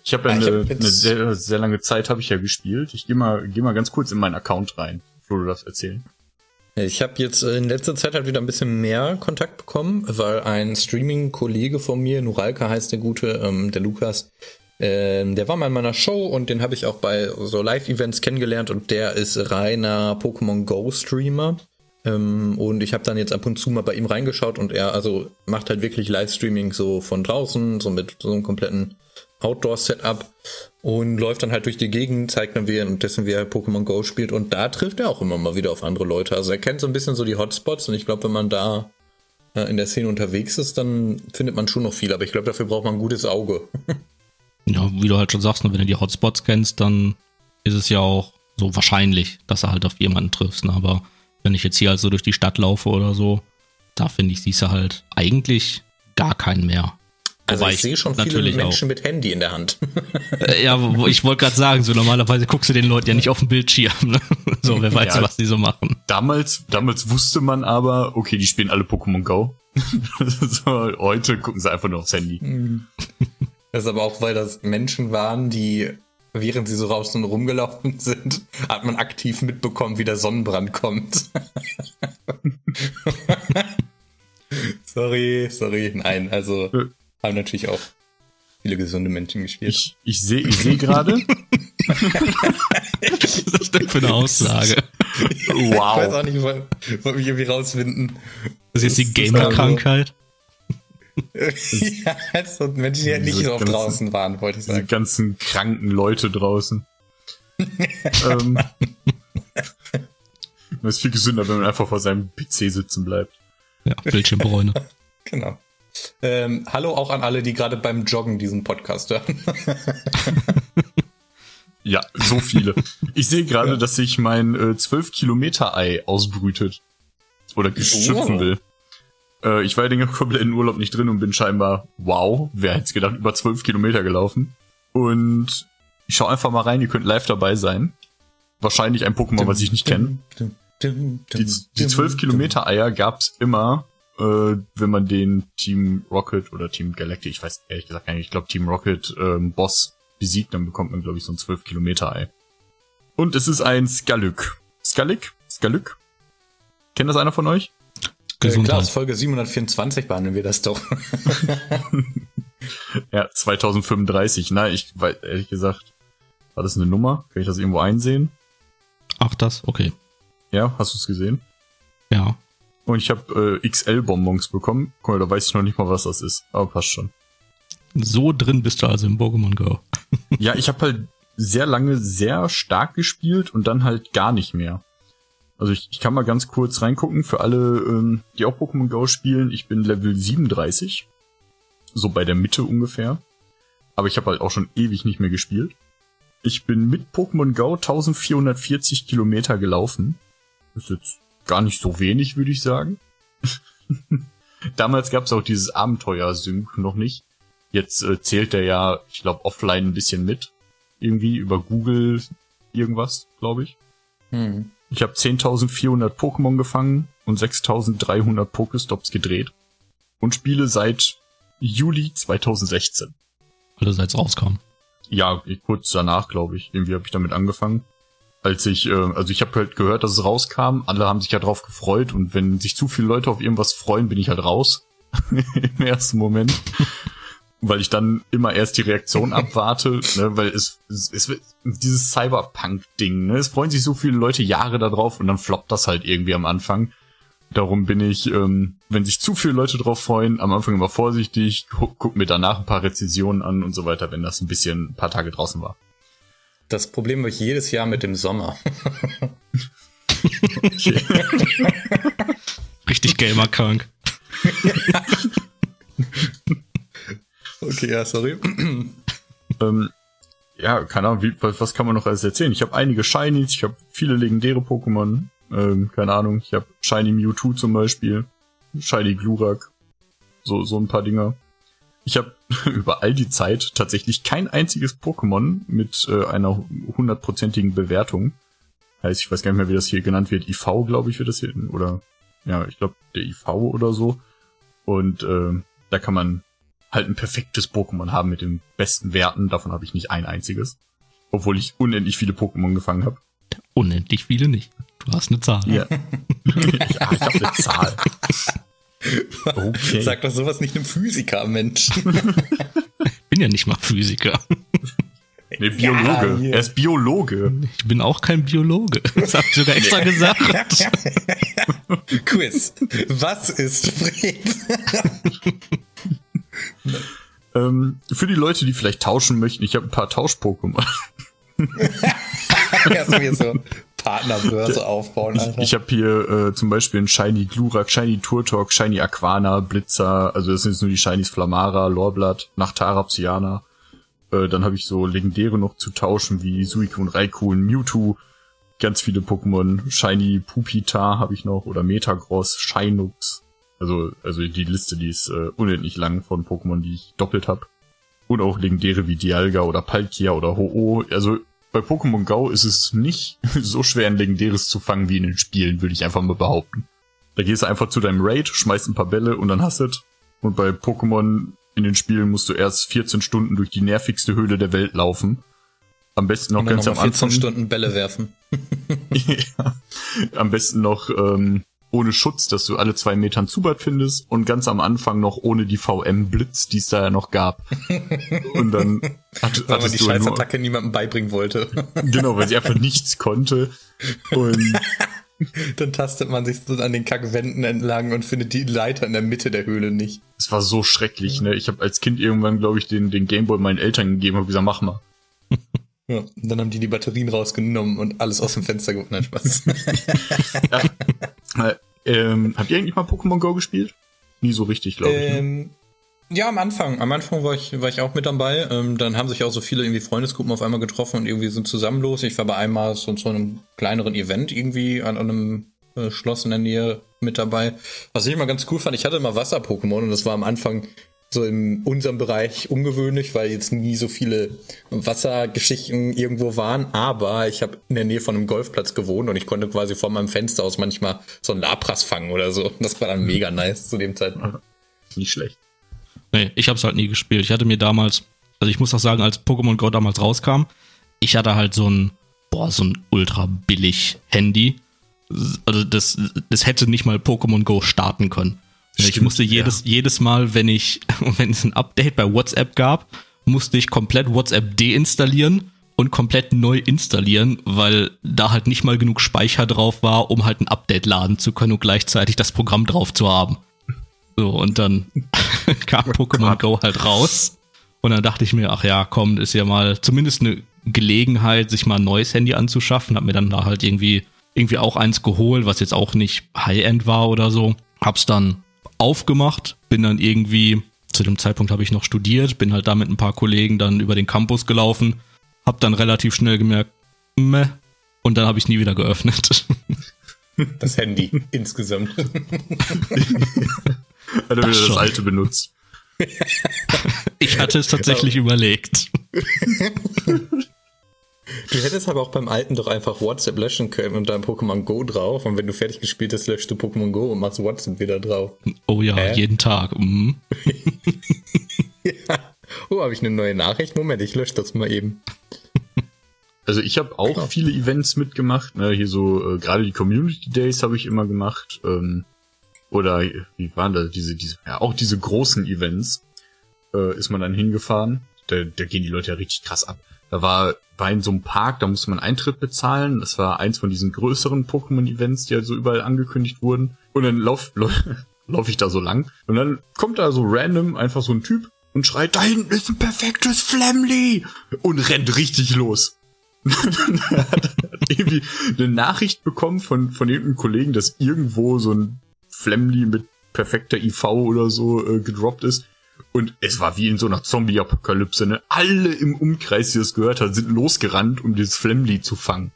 Ich habe ja, ja eine, eine, sehr, sehr lange Zeit habe ich ja gespielt. Ich gehe mal, geh mal ganz kurz in meinen Account rein, du das erzählen. Ich habe jetzt in letzter Zeit halt wieder ein bisschen mehr Kontakt bekommen, weil ein Streaming-Kollege von mir, Nuralka heißt der gute, ähm, der Lukas, ähm, der war mal in meiner Show und den habe ich auch bei so Live-Events kennengelernt und der ist reiner Pokémon Go-Streamer. Ähm, und ich habe dann jetzt ab und zu mal bei ihm reingeschaut und er also macht halt wirklich Livestreaming so von draußen, so mit so einem kompletten Outdoor-Setup und läuft dann halt durch die Gegend, zeigt dann, wie er und dessen wie er Pokémon Go spielt und da trifft er auch immer mal wieder auf andere Leute. Also er kennt so ein bisschen so die Hotspots und ich glaube, wenn man da äh, in der Szene unterwegs ist, dann findet man schon noch viel, aber ich glaube, dafür braucht man ein gutes Auge. <laughs> Ja, wie du halt schon sagst, ne, wenn du die Hotspots kennst, dann ist es ja auch so wahrscheinlich, dass du halt auf jemanden triffst. Ne? Aber wenn ich jetzt hier also durch die Stadt laufe oder so, da finde ich, siehst du halt eigentlich gar keinen mehr. Also Wobei ich sehe schon viele Menschen auch. mit Handy in der Hand. <laughs> Äh, ja, ich wollte gerade sagen, so normalerweise guckst du den Leuten ja nicht auf den Bildschirm. Ne? <laughs> So, wer weiß, ja, was die so machen. Damals, damals wusste man aber, okay, die spielen alle Pokémon Go. <laughs> so, heute gucken sie einfach nur aufs Handy. Mhm. Das ist aber auch, weil das Menschen waren, die, während sie so raus und rumgelaufen sind, hat man aktiv mitbekommen, wie der Sonnenbrand kommt. sorry, sorry, nein, also haben natürlich auch viele gesunde Menschen gespielt. Ich, ich sehe ich seh gerade. <laughs> Was ist das denn für eine Aussage? Wow. Ich weiß auch nicht, ich wollte mich irgendwie rausfinden. Das ist jetzt die Gamer-Krankheit? <laughs> ja, also Menschen, die halt nicht so ganzen, draußen waren, wollte ich sagen. Die ganzen kranken Leute draußen. <laughs> ähm, das ist viel gesünder, wenn man einfach vor seinem PC sitzen bleibt. Ja, Bildschirmbräune. genau. Ähm, hallo auch an alle, die gerade beim Joggen diesen Podcast hören. <laughs> ja, so viele. Ich sehe gerade, ja. dass sich mein äh, 12 Kilometer Ei ausbrütet. Oder geschützen oh. will. Äh, ich war ja den kompletten Urlaub nicht drin und bin scheinbar, wow, wer hätte gedacht, über 12 Kilometer gelaufen. Und ich schau einfach mal rein, ihr könnt live dabei sein. Wahrscheinlich ein Pokémon, was ich nicht kenne. Die, die 12 Kilometer Eier gab's immer, äh, wenn man den Team Rocket oder Team Galactic, ich weiß ehrlich gesagt gar nicht, ich glaube Team Rocket ähm, Boss besiegt, dann bekommt man, glaube ich, so ein 12 Kilometer Ei. Und es ist ein Skalük. Skalik? Skalük? Kennt das einer von euch? Gesundheit. Äh, klar, aus Folge 724 behandeln wir das doch. <laughs> ja, 2035. Nein, ich weiß ehrlich gesagt, war das eine Nummer? Kann ich das irgendwo einsehen? Ach, das? Okay. Ja, hast du es gesehen? Ja. Und ich habe äh, XL-Bonbons bekommen. Guck mal, da weiß ich noch nicht mal, was das ist. Aber passt schon. So drin bist du also im Pokémon Go. <laughs> ja, ich habe halt sehr lange sehr stark gespielt und dann halt gar nicht mehr. Also ich, ich kann mal ganz kurz reingucken für alle, ähm, die auch Pokémon Go spielen. Ich bin Level 37. So bei der Mitte ungefähr. Aber ich habe halt auch schon ewig nicht mehr gespielt. Ich bin mit Pokémon Go 1440 Kilometer gelaufen. ist jetzt gar nicht so wenig, würde ich sagen. <laughs> Damals gab es auch dieses Abenteuer-Sync noch nicht. Jetzt äh, zählt der ja, ich glaube, offline ein bisschen mit. Irgendwie über Google irgendwas, glaube ich. Hm. Ich habe 10.400 Pokémon gefangen und 6.300 Pokestops gedreht und spiele seit Juli 2016. Also seit es rauskam. Ja, kurz danach, glaube ich. Irgendwie habe ich damit angefangen. Als ich, äh, also ich habe halt gehört, dass es rauskam, alle haben sich ja drauf gefreut und wenn sich zu viele Leute auf irgendwas freuen, bin ich halt raus <laughs> im ersten Moment. weil ich dann immer erst die Reaktion <laughs> abwarte, ne, weil es, es, es dieses Cyberpunk-Ding, ne, es freuen sich so viele Leute Jahre darauf und dann floppt das halt irgendwie am Anfang. Darum bin ich, ähm, wenn sich zu viele Leute drauf freuen, am Anfang immer vorsichtig, guck, guck mir danach ein paar Rezensionen an und so weiter, wenn das ein bisschen ein paar Tage draußen war. Das Problem habe ich jedes Jahr mit dem Sommer. <laughs> Richtig gamerkrank. <laughs> okay, ja, sorry. <clears throat> ähm, ja, keine Ahnung, wie, was, kann man noch alles erzählen? Ich habe einige Shinies, ich habe viele legendäre Pokémon. Ähm, keine Ahnung, ich habe Shiny Mewtwo zum Beispiel, Shiny Glurak, so, so ein paar Dinger. Ich habe <laughs> über all die Zeit tatsächlich kein einziges Pokémon mit äh, einer hundertprozentigen Bewertung. Heißt, ich weiß gar nicht mehr, wie das hier genannt wird. IV, glaube ich, wird das hier, oder ja, ich glaube der IV oder so. Und äh, da kann man halt ein perfektes Pokémon haben mit den besten Werten. Davon habe ich nicht ein einziges. Obwohl ich unendlich viele Pokémon gefangen habe. Unendlich viele nicht. Du hast eine Zahl. Ja, <laughs> ja ich habe eine Zahl. <laughs> Okay. Sag doch sowas nicht einem Physiker, Mensch. ich bin ja nicht mal Physiker. Nee, Biologe. Ja, er ist Biologe. Ich bin auch kein Biologe. Das habe ich sogar extra gesagt. <laughs> Quiz. Was ist Fred? ähm, für die Leute, die vielleicht tauschen möchten, ich habe ein paar Tausch-Pokémon. <laughs> Erstmal so Partnerbörse aufbauen, Alter. Ich, ich habe hier äh, zum Beispiel ein Shiny Glurak, Shiny Turtok, Shiny Aquana, Blitzer, also das sind jetzt nur die Shinies Flamara, Lorblatt, Nachtara, Psyana. Äh, dann habe ich so legendäre noch zu tauschen wie Suicune, Raikou Mewtwo. Ganz viele Pokémon. Shiny Pupitar habe ich noch oder Metagross, Shinux. Also, also die Liste, die ist äh, unendlich lang von Pokémon, die ich doppelt habe. Und auch legendäre wie Dialga oder Palkia oder Ho-Oh. Also bei Pokémon Go ist es nicht <laughs> so schwer, ein legendäres zu fangen wie in den Spielen, würde ich einfach mal behaupten. Da gehst du einfach zu deinem Raid, schmeißt ein paar Bälle und dann hast du Und bei Pokémon in den Spielen musst du erst 14 Stunden durch die nervigste Höhle der Welt laufen. Am besten noch ganz am 14 Anfang. 14 Stunden Bälle werfen. <laughs> ja. Am besten noch ähm, ohne Schutz, dass du alle zwei Metern Zubat findest und ganz am Anfang noch ohne die VM-Blitz, die es da ja noch gab. <laughs> Und dann hat, weil man die Scheißattacke niemandem beibringen wollte. <laughs> Genau, weil sie einfach nichts konnte. Und <laughs> dann tastet man sich so an den Kackwänden entlang und findet die Leiter in der Mitte der Höhle nicht. Es war so schrecklich, ne? Ich habe als Kind irgendwann, glaube ich, den, den Gameboy meinen Eltern gegeben und gesagt, mach mal. Ja, und dann haben die die Batterien rausgenommen und alles aus dem Fenster geholt. Nein, Spaß. <laughs> ja. ähm, habt ihr eigentlich mal Pokémon Go gespielt? Nie so richtig, glaube ich. Ne? Ähm, ne? Ja, am Anfang. Am Anfang war ich, war ich auch mit dabei. Ähm, dann haben sich auch so viele irgendwie Freundesgruppen auf einmal getroffen und irgendwie sind zusammen los. Ich war bei einmal so zu einem kleineren Event irgendwie an einem äh, Schloss in der Nähe mit dabei. Was ich immer ganz cool fand, ich hatte immer Wasser-Pokémon und das war am Anfang so in unserem Bereich ungewöhnlich, weil jetzt nie so viele Wassergeschichten irgendwo waren. Aber ich habe in der Nähe von einem Golfplatz gewohnt und ich konnte quasi vor meinem Fenster aus manchmal so ein Lapras fangen oder so. Das war dann mega nice zu dem Zeitpunkt. Nicht schlecht. Nee, ich habe es halt nie gespielt. Ich hatte mir damals, also ich muss auch sagen, als Pokémon Go damals rauskam, ich hatte halt so ein, boah, so ein ultra billig Handy. Also das, das hätte nicht mal Pokémon Go starten können. Stimmt, ich musste jedes, ja. jedes Mal, wenn ich, <laughs> wenn es ein Update bei WhatsApp gab, musste ich komplett WhatsApp deinstallieren und komplett neu installieren, weil da halt nicht mal genug Speicher drauf war, um halt ein Update laden zu können und gleichzeitig das Programm drauf zu haben. So, und dann <laughs> kam oh Pokémon Go halt raus. Und dann dachte ich mir, ach ja, komm, ist ja mal zumindest eine Gelegenheit, sich mal ein neues Handy anzuschaffen. Hab mir dann da halt irgendwie, irgendwie auch eins geholt, was jetzt auch nicht High-End war oder so. Hab's dann aufgemacht, bin dann irgendwie, zu dem Zeitpunkt habe ich noch studiert, bin halt da mit ein paar Kollegen dann über den Campus gelaufen, hab dann relativ schnell gemerkt, meh, und dann habe ich nie wieder geöffnet. <laughs> Das Handy insgesamt. Hat er wieder das alte benutzt. ich hatte es tatsächlich genau. überlegt. <laughs> Du hättest aber auch beim alten doch einfach WhatsApp löschen können und dann Pokémon Go drauf. Und wenn du fertig gespielt hast, löschst du Pokémon Go und machst WhatsApp wieder drauf. Oh ja, Hä? jeden Tag. Mhm. <laughs> ja. Oh, habe ich eine neue Nachricht? Moment, ich lösche das mal eben. Also ich habe auch Klar. viele Events mitgemacht. Ne? Hier so, äh, gerade die Community Days habe ich immer gemacht. Ähm, oder wie waren da diese, diese, ja, auch diese großen Events äh, ist man dann hingefahren. Da, da gehen die Leute ja richtig krass ab. Da war bei in so einem Park, da musste man Eintritt bezahlen. Das war eins von diesen größeren Pokémon-Events, die halt so überall angekündigt wurden. Und dann lauf, <laughs> lauf, lauf ich da so lang. Und dann kommt da so random einfach so ein Typ und schreit, da hinten ist ein perfektes Flamly! Und rennt richtig los. er <laughs> hat irgendwie eine Nachricht bekommen von, von irgendeinem Kollegen, dass irgendwo so ein Flamly mit perfekter IV oder so äh, gedroppt ist. Und es war wie in so einer Zombie-Apokalypse, ne? Alle im Umkreis, die das gehört haben, sind losgerannt, um dieses Flamly zu fangen.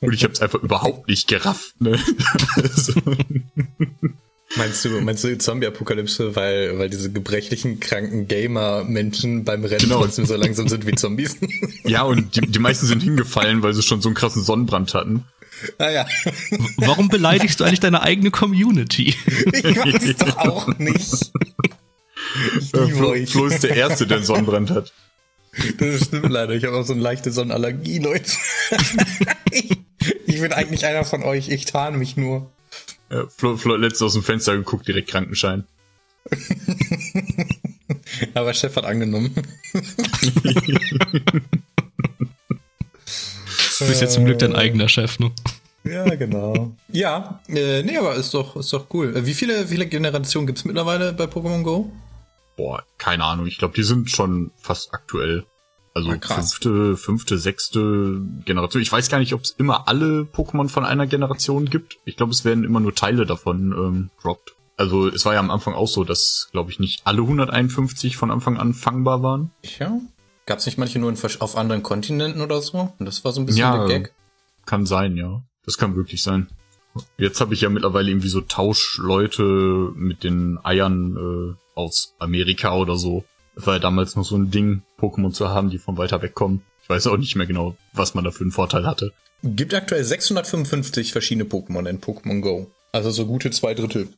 Und ich hab's einfach überhaupt nicht gerafft, ne? <laughs> Meinst du, meinst du Zombie-Apokalypse, weil, weil diese gebrechlichen, kranken Gamer-Menschen beim Rennen genau. trotzdem so langsam sind wie Zombies? <laughs> Ja, und die, die meisten sind hingefallen, weil sie schon so einen krassen Sonnenbrand hatten. Ah ja. Warum beleidigst du eigentlich deine eigene Community? Ich weiß doch auch nicht. <laughs> Ich äh, Flo, euch. Flo ist der Erste, der einen Sonnenbrand hat. Das stimmt leider. Ich habe auch so eine leichte Sonnenallergie, Leute. ich, ich bin eigentlich einer von euch. Ich tarn mich nur. Ja, Flo, Flo hat letztens aus dem Fenster geguckt, direkt Krankenschein. <laughs> Aber Chef hat angenommen. Du bist jetzt zum Glück dein eigener Chef, ne? Ja, genau. ja, äh, nee, aber ist doch, ist doch cool. Äh, wie viele, viele Generationen gibt's mittlerweile bei Pokémon Go? Boah, keine Ahnung. Ich glaube, die sind schon fast aktuell. Also ah, fünfte, fünfte, sechste Generation. Ich weiß gar nicht, ob es immer alle Pokémon von einer Generation gibt. Ich glaube, es werden immer nur Teile davon ähm, droppt. Also es war ja am Anfang auch so, dass, glaube ich, nicht alle 151 von Anfang an fangbar waren. Ja. Gab es nicht manche nur in, auf anderen Kontinenten oder so? Und das war so ein bisschen ja, der Gag. Kann sein, ja. Das kann wirklich sein. Jetzt habe ich ja mittlerweile irgendwie so Tauschleute mit den Eiern äh, aus Amerika oder so. Das war ja damals noch so ein Ding, Pokémon zu haben, die von weiter weg kommen. Ich weiß auch nicht mehr genau, was man da für einen Vorteil hatte. Gibt aktuell 655 verschiedene Pokémon in Pokémon Go. Also so gute zwei Drittel.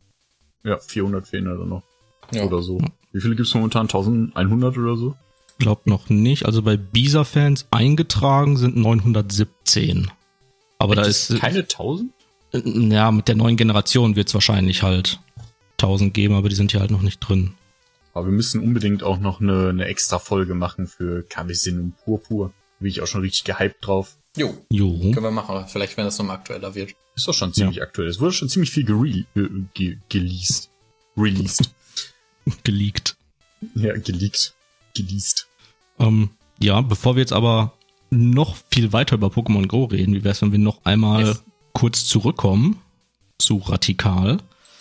Ja, 400 fehlen da noch. Ja. Oder so. Wie viele gibt's momentan? 1100 oder so? Glaubt noch nicht. Also bei Bisa-Fans eingetragen sind 917. Aber Echt, da ist. Keine 1000? Ja, mit der neuen Generation wird's wahrscheinlich halt 1000 geben, aber die sind ja halt noch nicht drin. Aber wir müssen unbedingt auch noch eine, eine extra Folge machen für Kavisin und Purpur. Bin ich auch schon richtig gehypt drauf. Jo. jo. Können wir machen, vielleicht wenn das nochmal aktueller wird. Ist doch schon ziemlich ja. aktuell. Es wurde schon ziemlich viel gere ge geleased. Released. <laughs> Geleakt. Ja, geleakt. Geleased. Ähm, ja, bevor wir jetzt aber noch viel weiter über Pokémon Go reden, wie wäre es, wenn wir noch einmal yes. kurz zurückkommen zu Radikal?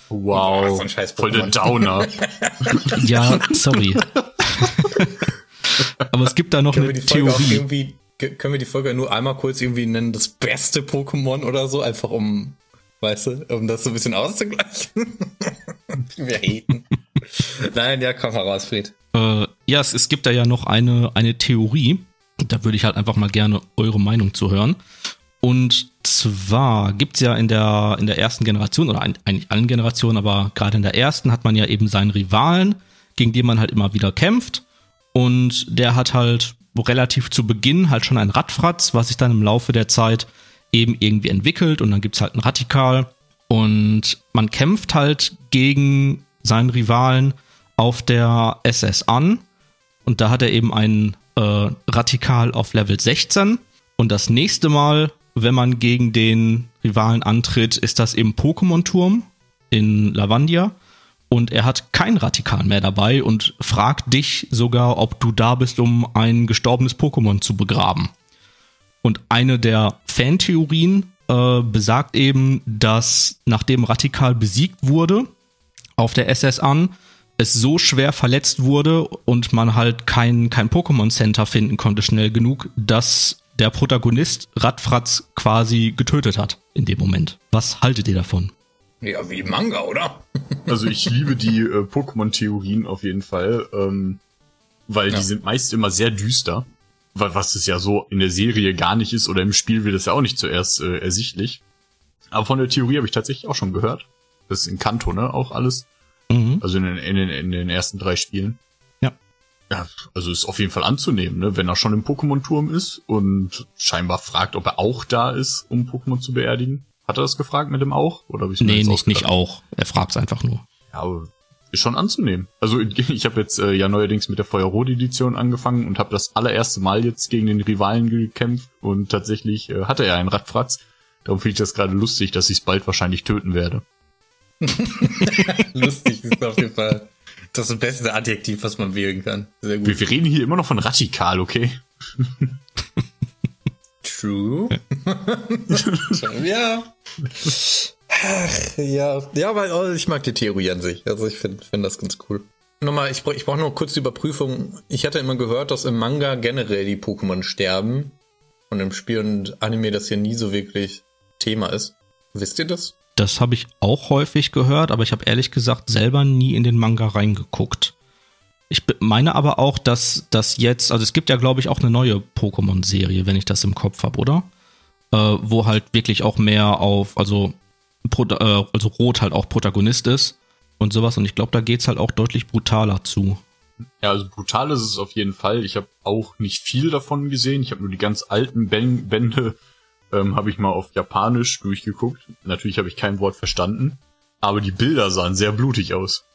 Wow, oh, so voll der Downer. <laughs> ja, sorry. <laughs> aber es gibt da noch können eine Theorie. können wir die Folge nur einmal kurz irgendwie nennen, das beste Pokémon oder so, einfach um, weißt du, um das so ein bisschen auszugleichen? <laughs> wir haten. Nein, ja, komm heraus, Fried. Äh, ja, es, es gibt da ja noch eine, eine Theorie. Da würde ich halt einfach mal gerne eure Meinung zu hören. Und zwar gibt's ja in der, in der ersten Generation, oder eigentlich allen Generationen, aber gerade in der ersten hat man ja eben seinen Rivalen, gegen den man halt immer wieder kämpft. Und der hat halt relativ zu Beginn halt schon ein Radfratz, was sich dann im Laufe der Zeit eben irgendwie entwickelt. Und dann gibt's halt ein Radikal. Und man kämpft halt gegen seinen Rivalen auf der SS an. Und da hat er eben einen äh, Radikal auf Level 16. Und das nächste Mal, wenn man gegen den Rivalen antritt, ist das im Pokémon-Turm in Lavandia. Und er hat kein Radikal mehr dabei und fragt dich sogar, ob du da bist, um ein gestorbenes Pokémon zu begraben. Und eine der Fantheorien äh, besagt eben, dass nachdem Radikal besiegt wurde auf der SS an, es so schwer verletzt wurde und man halt kein, kein Pokémon Center finden konnte schnell genug, dass der Protagonist Radfratz quasi getötet hat in dem Moment. Was haltet ihr davon? Ja, wie Manga, oder? <laughs> also ich liebe die äh, Pokémon-Theorien auf jeden Fall, ähm, weil ja. die sind meist immer sehr düster, was es ja so in der Serie gar nicht ist oder im Spiel wird es ja auch nicht zuerst äh, ersichtlich. Aber von der Theorie habe ich tatsächlich auch schon gehört. Das ist in Kanto, ne? Auch alles. Mhm. Also in den, in, den, in den ersten drei Spielen. Ja. Also ist auf jeden Fall anzunehmen, ne? wenn er schon im Pokémon-Turm ist und scheinbar fragt, ob er auch da ist, um Pokémon zu beerdigen. Hat er das gefragt mit dem auch? Oder mir Nee, nicht, nicht auch. Er fragt es einfach nur. Ja, aber ist schon anzunehmen. Also <laughs> ich habe jetzt äh, ja neuerdings mit der Feuerrot-Edition angefangen und habe das allererste Mal jetzt gegen den Rivalen gekämpft und tatsächlich äh, hatte er einen Radfratz. Darum finde ich das gerade lustig, dass ich es bald wahrscheinlich töten werde. <laughs> Lustig ist auf jeden Fall das beste Adjektiv, was man wählen kann. Wir, wir reden hier immer noch von radikal, okay? True. ja. <laughs> Ach, ja. Ja, weil oh, ich mag die Theorie an sich. Also ich finde find das ganz cool. Nochmal, ich, ich brauche nur kurz die Überprüfung. Ich hatte immer gehört, dass im Manga generell die Pokémon sterben. Und im Spiel und Anime das hier nie so wirklich Thema ist. Wisst ihr das? Das habe ich auch häufig gehört, aber ich habe ehrlich gesagt selber nie in den Manga reingeguckt. Ich meine aber auch, dass das jetzt, also es gibt ja glaube ich auch eine neue Pokémon-Serie, wenn ich das im Kopf habe, oder? Äh, wo halt wirklich auch mehr auf, also, Pro, äh, also Rot halt auch Protagonist ist und sowas. Und ich glaube, da geht's halt auch deutlich brutaler zu. Ja, also brutal ist es auf jeden Fall. Ich habe auch nicht viel davon gesehen. Ich habe nur die ganz alten Bände, ähm, habe ich mal auf Japanisch durchgeguckt. Natürlich habe ich kein Wort verstanden, aber die Bilder sahen sehr blutig aus.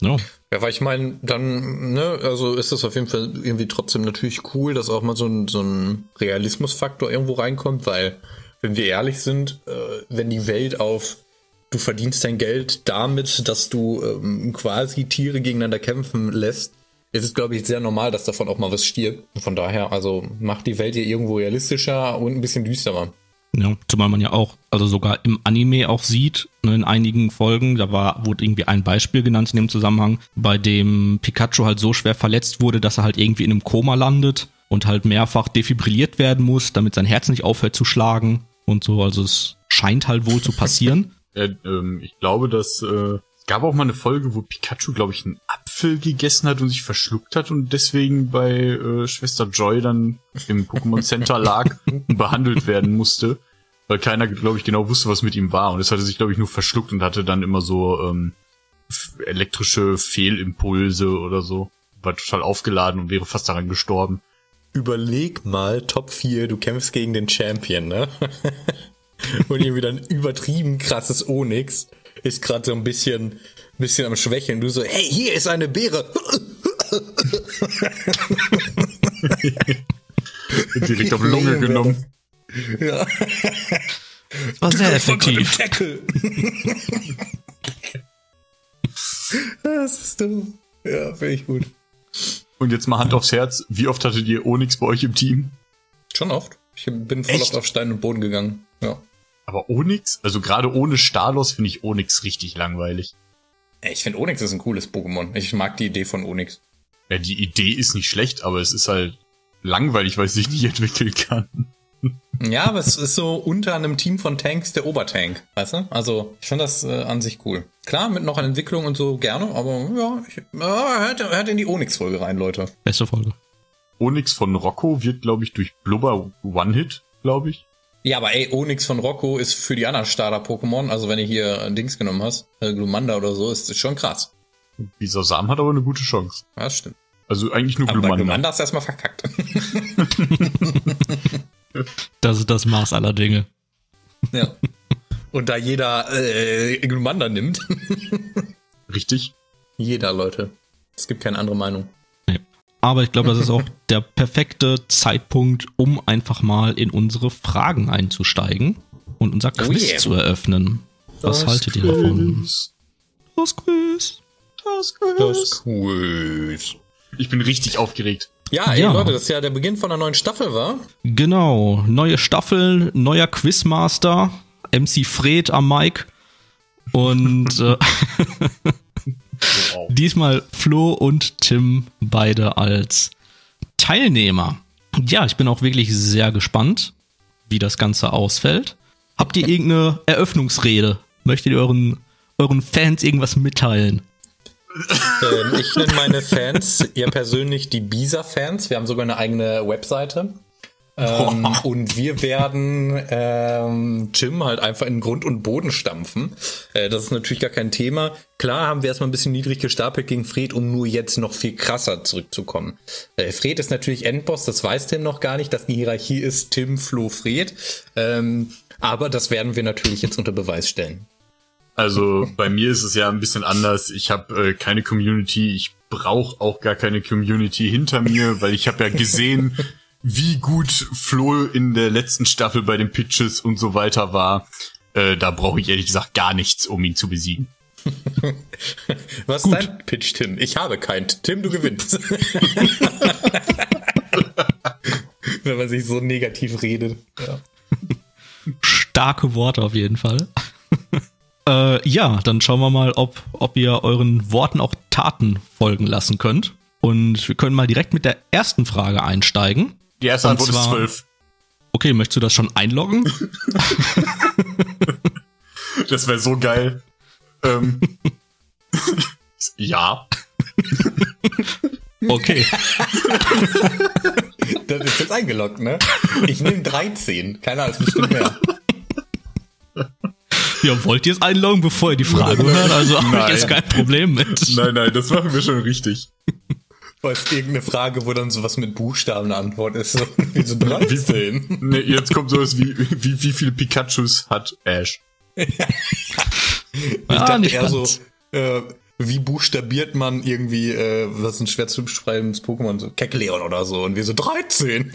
Ja. Ja, weil ich meine, dann, ne, also ist das auf jeden Fall irgendwie trotzdem natürlich cool, dass auch mal so ein, so ein Realismusfaktor irgendwo reinkommt, weil, wenn wir ehrlich sind, äh, wenn die Welt auf du verdienst dein Geld damit, dass du ähm, quasi Tiere gegeneinander kämpfen lässt, ist es, glaube ich, sehr normal, dass davon auch mal was stirbt. Von daher, also macht die Welt hier irgendwo realistischer und ein bisschen düsterer. Ja, zumal man ja auch, also sogar im Anime auch sieht, ne, in einigen Folgen, da war, wurde irgendwie ein Beispiel genannt in dem Zusammenhang, bei dem Pikachu halt so schwer verletzt wurde, dass er halt irgendwie in einem Koma landet und halt mehrfach defibrilliert werden muss, damit sein Herz nicht aufhört zu schlagen und so. Also es scheint halt wohl zu passieren. <laughs> Äh, ähm, ich glaube, dass äh, gab auch mal eine Folge, wo Pikachu, glaube ich, einen Apfel gegessen hat und sich verschluckt hat und deswegen bei äh, Schwester Joy dann im Pokémon Center lag <laughs> und behandelt werden musste, weil keiner, glaube ich, genau wusste, was mit ihm war. Und es hatte sich, glaube ich, nur verschluckt und hatte dann immer so ähm, elektrische Fehlimpulse oder so. War total aufgeladen und wäre fast daran gestorben. Überleg mal, Top 4, du kämpfst gegen den Champion, ne? <laughs> Und irgendwie dann übertrieben krasses Onyx ist gerade so ein bisschen, bisschen am Schwächeln. Du so, hey, hier ist eine Beere. <laughs> Direkt auf Lunge genommen. Ja. War sehr effektiv. Tackle. <laughs> das ist dumm. Ja, finde ich gut. Und jetzt mal Hand aufs Herz. Wie oft hattet ihr Onyx bei euch im Team? Schon oft. Ich bin voll Echt? oft auf Stein und Boden gegangen. Ja. Aber Onyx, also gerade ohne Stalos finde ich Onyx richtig langweilig. Ich finde Onyx ist ein cooles Pokémon. Ich mag die Idee von Onyx. Ja, die Idee ist nicht schlecht, aber es ist halt langweilig, weil es sich nicht entwickeln kann. Ja, aber es ist so unter einem Team von Tanks der Obertank, weißt du? Also, ich finde das äh, an sich cool. Klar, mit noch an Entwicklung und so gerne, aber ja, ich, äh, hört, hört in die Onyx-Folge rein, Leute. Beste Folge. Onyx von Rocco wird, glaube ich, durch Blubber One-Hit, glaube ich. Ja, aber ey, Onyx von Rocco ist für die anderen Starter-Pokémon, also wenn du hier ein Dings genommen hast, äh, Glumanda oder so, ist das schon krass. Dieser Samen hat aber eine gute Chance. Ja, das stimmt. Also eigentlich nur Aber bei Glumanda. Glumanda ist erstmal verkackt. <laughs> Das ist das Maß aller Dinge. ja. Und da jeder äh, Glumanda nimmt, Richtig? jeder, Leute. Es gibt keine andere Meinung. Aber ich glaube, das ist auch <laughs> der perfekte Zeitpunkt, um einfach mal in unsere Fragen einzusteigen und unser Quiz yeah. zu eröffnen. Was Das haltet ihr davon? Quiz. Das Quiz. Das Quiz. Das Quiz. Ich bin richtig aufgeregt. Ja, ey, Ja. Leute, das ist ja der Beginn von einer neuen Staffel, war? Genau, neue Staffel, neuer Quizmaster, MC Fred am Mic und äh, <laughs> Wow. diesmal Flo und Tim beide als Teilnehmer. Ja, ich bin auch wirklich sehr gespannt, wie das Ganze ausfällt. Habt ihr irgendeine Eröffnungsrede? Möchtet ihr euren, euren Fans irgendwas mitteilen? Ähm, ich nenne meine Fans ja persönlich die Bisa-Fans. Wir haben sogar eine eigene Webseite. Ähm, und wir werden ähm, Jim halt einfach in Grund und Boden stampfen. Äh, das ist natürlich gar kein Thema. Klar haben wir erstmal ein bisschen niedrig gestapelt gegen Fred, um nur jetzt noch viel krasser zurückzukommen. Äh, Fred ist natürlich Endboss, das weiß Tim noch gar nicht, dass die Hierarchie ist Tim, Flo, Fred. Ähm, aber das werden wir natürlich jetzt unter Beweis stellen. Also bei mir ist es ja ein bisschen anders. Ich habe äh, keine Community. Ich brauche auch gar keine Community hinter mir, weil ich habe ja gesehen, <laughs> wie gut Flo in der letzten Staffel bei den Pitches und so weiter war. Äh, da brauche ich ehrlich gesagt gar nichts, um ihn zu besiegen. <laughs> Was ist dein Pitch, Tim? Ich habe keinen. Tim, du gewinnst. <laughs> Wenn man sich so negativ redet. Ja. Starke Worte auf jeden Fall. <laughs> Äh, ja, dann schauen wir mal, ob, ob ihr euren Worten auch Taten folgen lassen könnt. Und wir können mal direkt mit der ersten Frage einsteigen. Die erste Antwort ist zwar- zwölf. Okay, möchtest du das schon einloggen? <laughs> Das wäre so geil. Ähm, <laughs> ja. Okay. <laughs> Das ist jetzt eingeloggt, ne? Ich nehme 13. Keiner als bestimmt mehr. Ja, wollt ihr es einloggen, bevor ihr die Frage hört? Also habe ich Nein. jetzt kein Problem mit. Nein, nein, das machen wir schon richtig. Es irgendeine Frage, wo dann sowas mit Buchstaben eine Antwort ist. So, <laughs> wie so <laughs> 13. Nee, jetzt kommt sowas wie, wie, wie viele Pikachus hat Ash? <laughs> Ich Ah, dachte eher so, äh, wie buchstabiert man irgendwie, äh, was ein schwer zu beschreibendes Pokémon, so Kekleon oder so. Und wir so 13.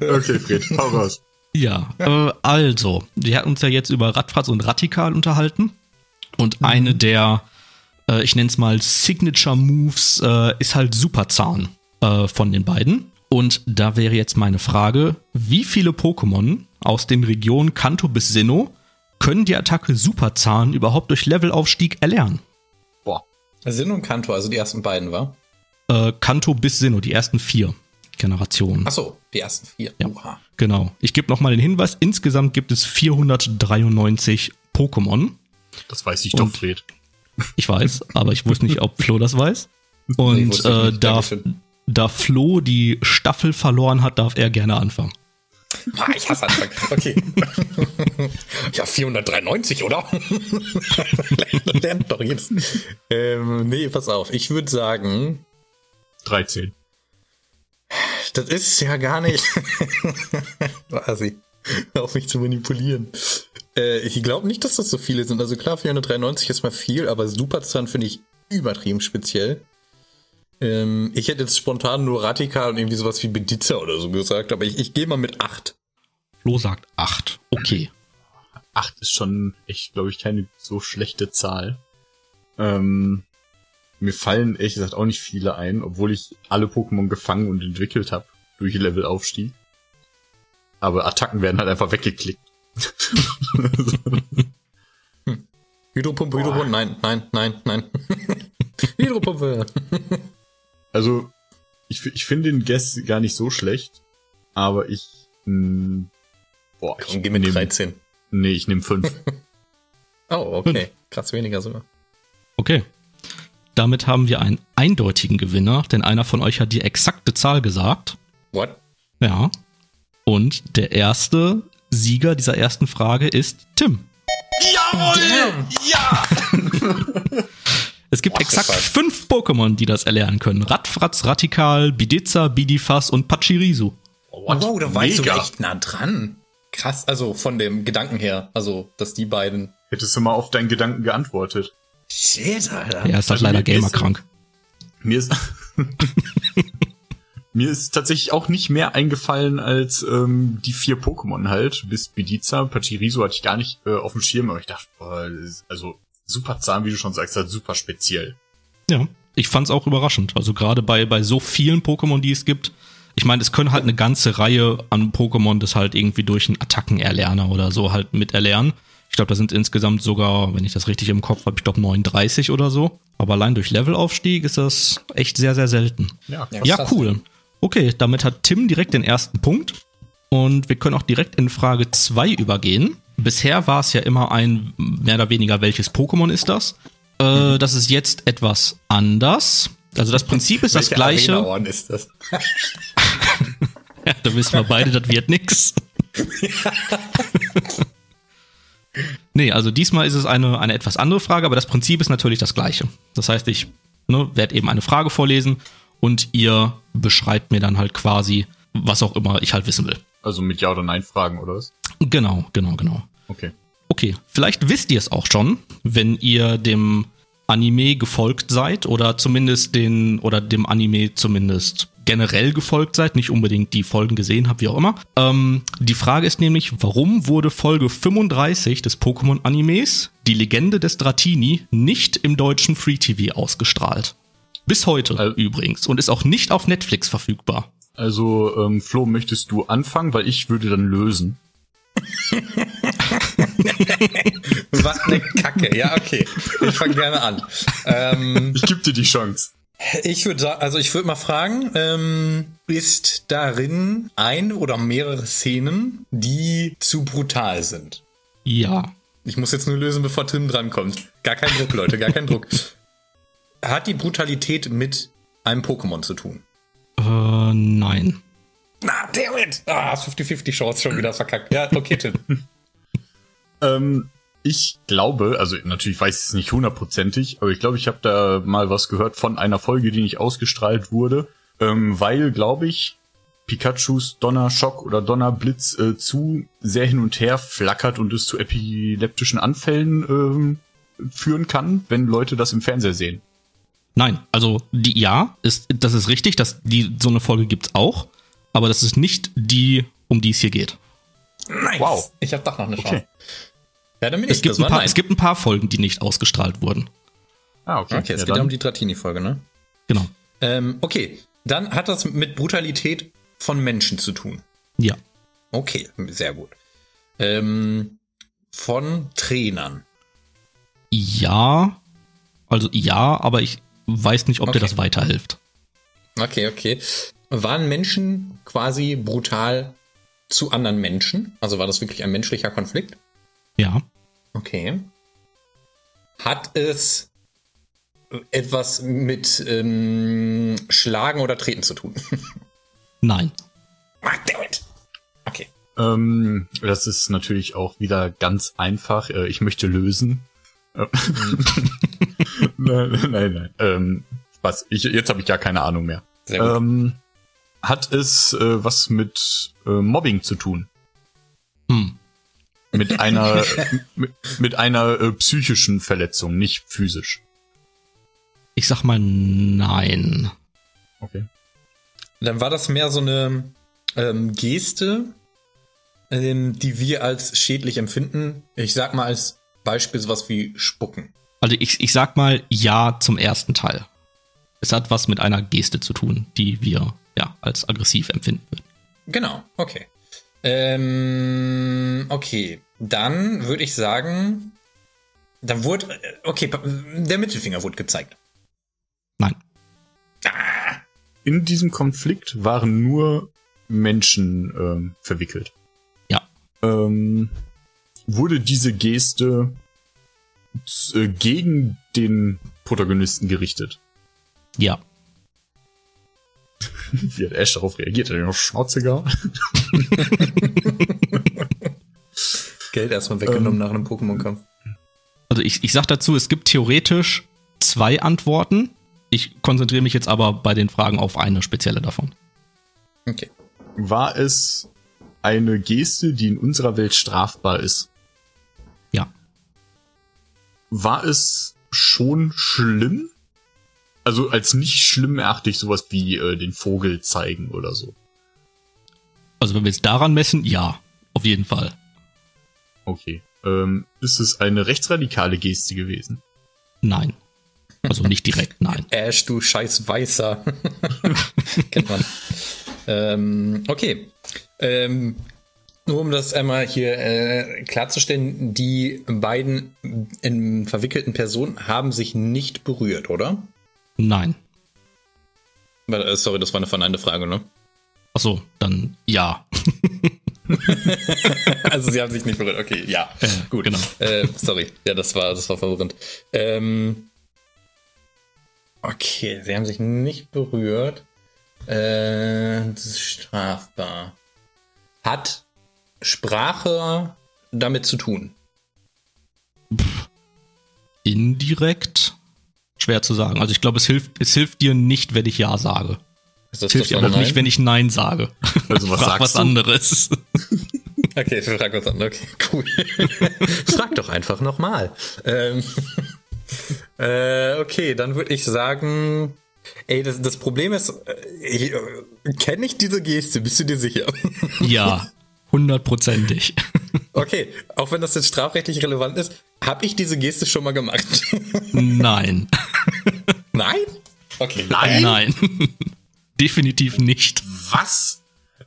Okay, Fred, hau raus. Ja, äh, also, wir hatten uns ja jetzt über Radfratz und Radikal unterhalten. Und eine der, äh, ich nenne es mal Signature Moves, äh, ist halt Superzahn äh, von den beiden. Und da wäre jetzt meine Frage, wie viele Pokémon aus den Regionen Kanto bis Sinnoh können die Attacke Superzahn überhaupt durch Levelaufstieg erlernen? Boah. Sin und Kanto, also die ersten beiden, war? Äh, Kanto bis Sinnoh, die ersten vier Generationen. Achso, die ersten vier. Ja. Oha. Genau. Ich gebe noch mal den Hinweis, insgesamt gibt es 493 Pokémon. Das weiß ich doch, Fred. Ich weiß, aber ich wusste nicht, ob Flo das weiß. <laughs> Nee, Und ich äh, da, da Flo die Staffel verloren hat, darf er gerne anfangen. Ah, ich hasse Anfang. Okay. <laughs> ja, 493, oder? <laughs> Lernt doch jetzt. Ähm, nee, pass auf. Ich würde sagen, 13. das ist ja gar nicht. Quasi. Auf mich zu manipulieren. Äh, ich glaube nicht, dass das so viele sind. Also klar, 493 ist mal viel, aber Superzahn finde ich übertrieben speziell. Ähm, ich hätte jetzt spontan nur Radikal und irgendwie sowas wie Beditzer oder so gesagt, aber ich, ich gehe mal mit 8. Flo sagt 8. Okay. 8 ist schon echt, glaube ich, keine so schlechte Zahl. Ähm, mir fallen ehrlich gesagt auch nicht viele ein, obwohl ich alle Pokémon gefangen und entwickelt habe durch Levelaufstieg. Aber Attacken werden halt einfach weggeklickt. <laughs> Hydropumpe, Hydropumpe, nein, nein, nein, nein. <laughs> Hydropumpe. Also, ich, ich finde den Guess gar nicht so schlecht, aber ich. Mh, boah, ich Komm, geh mit nehm- 13. Nee, ich nehme 5. <laughs> Oh, okay. Krass weniger sogar. Okay. Damit haben wir einen eindeutigen Gewinner, denn einer von euch hat die exakte Zahl gesagt. What? Ja. Und der erste Sieger dieser ersten Frage ist Tim. Jawohl! Ja! <laughs> Es gibt What exakt fünf Pokémon, die das erlernen können. Radfratz, Radikal, Bidizza, Bidifas und Pachirisu. What? Wow, da war ich Mega. sogar echt nah dran. Krass, also von dem Gedanken her, also, dass die beiden. Hättest du mal auf deinen Gedanken geantwortet. Shit, Alter. Er ist halt Also leider gamerkrank. Mir ist. <laughs> Mir ist tatsächlich auch nicht mehr eingefallen als ähm, die vier Pokémon halt. Bis Bediza, Pachirisu hatte ich gar nicht äh, auf dem Schirm, aber ich dachte, boah, das ist, also super Zahn, wie du schon sagst, halt super speziell. Ja, ich fand's auch überraschend. Also gerade bei, bei so vielen Pokémon, die es gibt. Ich meine, es können halt eine ganze Reihe an Pokémon das halt irgendwie durch einen Attackenerlerner oder so halt miterlernen. Ich glaube, da sind insgesamt sogar, wenn ich das richtig im Kopf habe, ich glaube 39 oder so. Aber allein durch Levelaufstieg ist das echt sehr, sehr selten. Ja, Ja. Cool. Okay, damit hat Tim direkt den ersten Punkt. Und wir können auch direkt in Frage 2 übergehen. Bisher war es ja immer ein mehr oder weniger, welches Pokémon ist das? Äh, das ist jetzt etwas anders. Also das Prinzip ist das gleiche. Arena-Orden ist das? Ja, <laughs> da wissen wir beide, das wird nix. <laughs> nee, also diesmal ist es eine, eine etwas andere Frage, aber das Prinzip ist natürlich das gleiche. Das heißt, ich ne, werde eben eine Frage vorlesen und ihr beschreibt mir dann halt quasi, was auch immer ich halt wissen will. Also mit Ja oder Nein fragen, oder was? Genau, genau, genau. Okay. Okay, vielleicht wisst ihr es auch schon, wenn ihr dem Anime gefolgt seid oder zumindest den oder dem Anime zumindest generell gefolgt seid, nicht unbedingt die Folgen gesehen habt, wie auch immer. Ähm, die Frage ist nämlich, warum wurde Folge 35 des Pokémon-Animes, die Legende des Dratini, nicht im deutschen Free TV ausgestrahlt? Bis heute Al- übrigens und ist auch nicht auf Netflix verfügbar. Also, ähm, Flo, möchtest du anfangen? Weil ich würde dann lösen. <laughs> Was eine Kacke. Ja, okay. Ich fange gerne an. Ähm, Ich gebe dir die Chance. ich würde sagen, also ich würde mal fragen, ähm, ist darin ein oder mehrere Szenen, die zu brutal sind? Ja. Ich muss jetzt nur lösen, bevor Tim drankommt. Gar kein Druck, Leute, gar kein Druck. Hat die Brutalität mit einem Pokémon zu tun? Äh, nein. Na, damn it! Ah, 50-50 Chance schon wieder verkackt. Ja, okay, <laughs> Tim. Ähm, ich glaube, also natürlich weiß ich es nicht hundertprozentig, aber ich glaube, ich habe da mal was gehört von einer Folge, die nicht ausgestrahlt wurde, ähm, weil, glaube ich, Pikachus Donnerschock oder Donnerblitz äh, zu sehr hin und her flackert und es zu epileptischen Anfällen ähm, führen kann, wenn Leute das im Fernseher sehen. Nein, also die ja, ist, das ist richtig, dass die so eine Folge gibt's auch, aber das ist nicht die, um die es hier geht. Nice. Wow. Ich habe doch noch eine Chance. Okay. Ja, dann bin Es ich. gibt, ein paar, nein. es gibt ein paar Folgen, die nicht ausgestrahlt wurden. Ah, okay. Okay, es ja, geht ja dann. um die Dratini-Folge, ne? Genau. Ähm, okay, dann hat das mit Brutalität von Menschen zu tun. Ja. Okay, sehr gut. Ähm, von Trainern. Ja. Also ja, aber ich weiß nicht, ob dir Okay. das weiterhilft. Okay, okay. Waren Menschen quasi brutal zu anderen Menschen? Also war das wirklich ein menschlicher Konflikt? Ja. Okay. Hat es etwas mit ähm, Schlagen oder Treten zu tun? <laughs> Nein. ah, damn it. Okay. Ähm, das ist natürlich auch wieder ganz einfach. Äh, ich möchte lösen. Äh, <laughs> nein, <laughs> nein, nein. Ähm, Spaß. Ich, jetzt habe ich gar keine Ahnung mehr. Sehr gut. Ähm, hat es äh, was mit äh, Mobbing zu tun? Hm. Mit <laughs> einer mit, mit einer äh, psychischen Verletzung, nicht physisch. Ich sag mal nein. Okay. Dann war das mehr so eine ähm, Geste, ähm, die wir als schädlich empfinden. Ich sag mal als Beispiel sowas wie Spucken. Also ich, ich sag mal ja zum ersten Teil. Es hat was mit einer Geste zu tun, die wir ja als aggressiv empfinden würden. Genau, okay. Ähm, okay, dann würde ich sagen, da wurde, okay, der Mittelfinger wurde gezeigt. Nein. In diesem Konflikt waren nur Menschen ähm, verwickelt. Ja. ähm, wurde diese Geste äh, gegen den Protagonisten gerichtet. Ja. <laughs> Wie hat Ash darauf reagiert? Hat er noch Schnauze gehauen? <laughs> Geld erstmal weggenommen nach einem Pokémon-Kampf. Also ich, ich sag dazu, es gibt theoretisch zwei Antworten. Ich konzentriere mich jetzt aber bei den Fragen auf eine spezielle davon. Okay. War es eine Geste, die in unserer Welt strafbar ist? War es schon schlimm? Also als nicht schlimm erachte ich sowas wie äh, den Vogel zeigen oder so. Also wenn wir jetzt daran messen, ja, auf jeden Fall. Okay. Ähm, ist es eine rechtsradikale Geste gewesen? Nein. Also nicht direkt, <laughs> nein. Ash, du scheiß Weißer. <laughs> Kennt man. <laughs> Ähm, okay. Ähm, nur um das einmal hier äh, klarzustellen, die beiden in verwickelten Personen haben sich nicht berührt, oder? Nein. Äh, Sorry, das war eine verneinte Frage, ne? Achso, dann ja. <laughs> Also sie haben sich nicht berührt. Okay, ja. Gut. genau. Äh, sorry. Ja, das war, das war verwirrend. Ähm, Okay, sie haben sich nicht berührt. Äh, das ist strafbar. Hat Sprache damit zu tun? Indirekt? Schwer zu sagen. Also ich glaube, es hilft, es hilft dir nicht, wenn ich Ja sage. Ist das Es hilft dir aber auch nicht, wenn ich Nein sage. Also was <laughs> Frag sagst was du? anderes. <laughs> Okay, ich frag was an. Okay, cool. <laughs> frag doch einfach nochmal. Ähm, äh, okay, dann würde ich sagen. Ey, das, das Problem ist, äh, ich, äh, kenne ich diese Geste? Bist du dir sicher? ja, hundertprozentig. <laughs> okay, auch wenn das jetzt strafrechtlich relevant ist, habe ich diese Geste schon mal gemacht? <laughs> Nein. Nein? Okay. Nein. <laughs> Definitiv nicht. Was?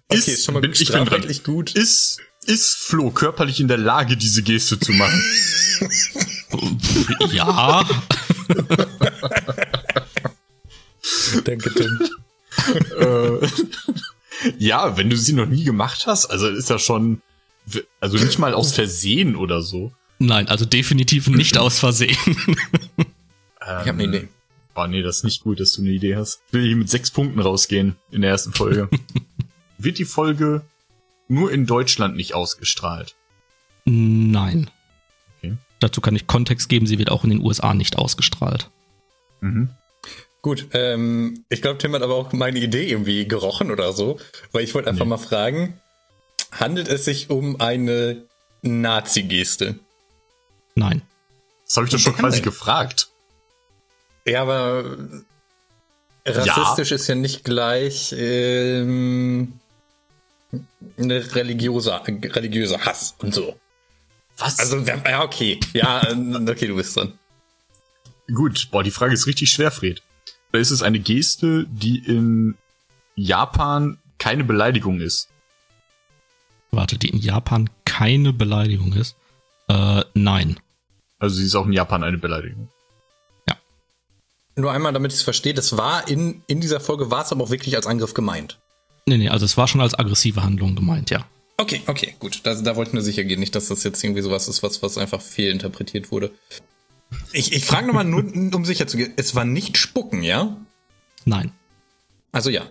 Okay, ist schon mal bin, ich bin dran. strafrechtlich gut. Ist, ist Flo körperlich in der Lage, diese Geste zu machen? Ja. Danke, Tim. Ja, wenn du sie noch nie gemacht hast, also ist ja schon, also nicht mal aus Versehen oder so. Nein, also definitiv nicht aus Versehen. Ähm, Ich habe eine Idee. Oh nee, das ist nicht gut, dass du eine Idee hast. Ich will hier mit sechs Punkten rausgehen in der ersten Folge. <laughs> Wird die Folge nur in Deutschland nicht ausgestrahlt? Nein. Okay. Dazu kann ich Kontext geben, sie wird auch in den USA nicht ausgestrahlt. Mhm. Gut, ähm, ich glaube, Tim hat aber auch meine Idee irgendwie gerochen oder so, weil ich wollte einfach Nee. mal fragen, handelt es sich um eine Nazi-Geste? Nein. Das habe ich doch schon quasi denn? gefragt. Ja, aber rassistisch ist ja nicht gleich ähm, eine religiöse, religiöser Hass und so. Was? Also, ja, okay. Ja, äh, okay, du bist dran. Gut, boah, die Frage ist richtig schwer, Fred. Oder ist es eine Geste, die in Japan keine Beleidigung ist? Warte, die in Japan keine Beleidigung ist? Äh, nein. Also sie ist auch in Japan eine Beleidigung. Nur einmal, damit ich es verstehe, das war in, in dieser Folge, war es aber auch wirklich als Angriff gemeint. Nee, nee, also es war schon als aggressive Handlung gemeint, ja. Okay, okay, gut. Da, da wollte ich nur sicher gehen, nicht, dass das jetzt irgendwie sowas ist, was, was einfach fehlinterpretiert wurde. Ich, ich frage nochmal nur, um sicher zu gehen. Es war nicht spucken, ja? Nein. Also ja.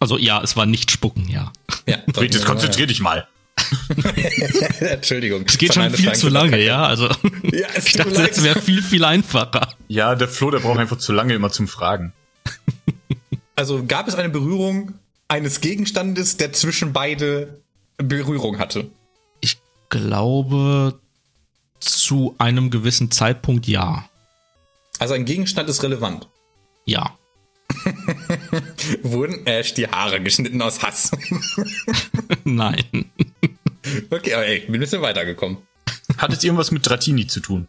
Also ja, es war nicht spucken, ja. ja <laughs> jetzt konzentrier dich mal. <laughs> Entschuldigung. Es geht schon viel zu lange, ja. Also Ja, es <laughs> ich dachte, es wäre viel, viel einfacher. Ja, der Flo, der braucht einfach zu lange immer zum Fragen. Also gab es eine Berührung eines Gegenstandes, der zwischen beide Berührung hatte? Ich glaube, zu einem gewissen Zeitpunkt ja. Also ein Gegenstand ist relevant. Ja. <laughs> Wurden Ash die Haare geschnitten aus Hass? <laughs> Nein. okay, aber ey, ich bin ein bisschen weitergekommen. Hat es irgendwas mit Dratini zu tun?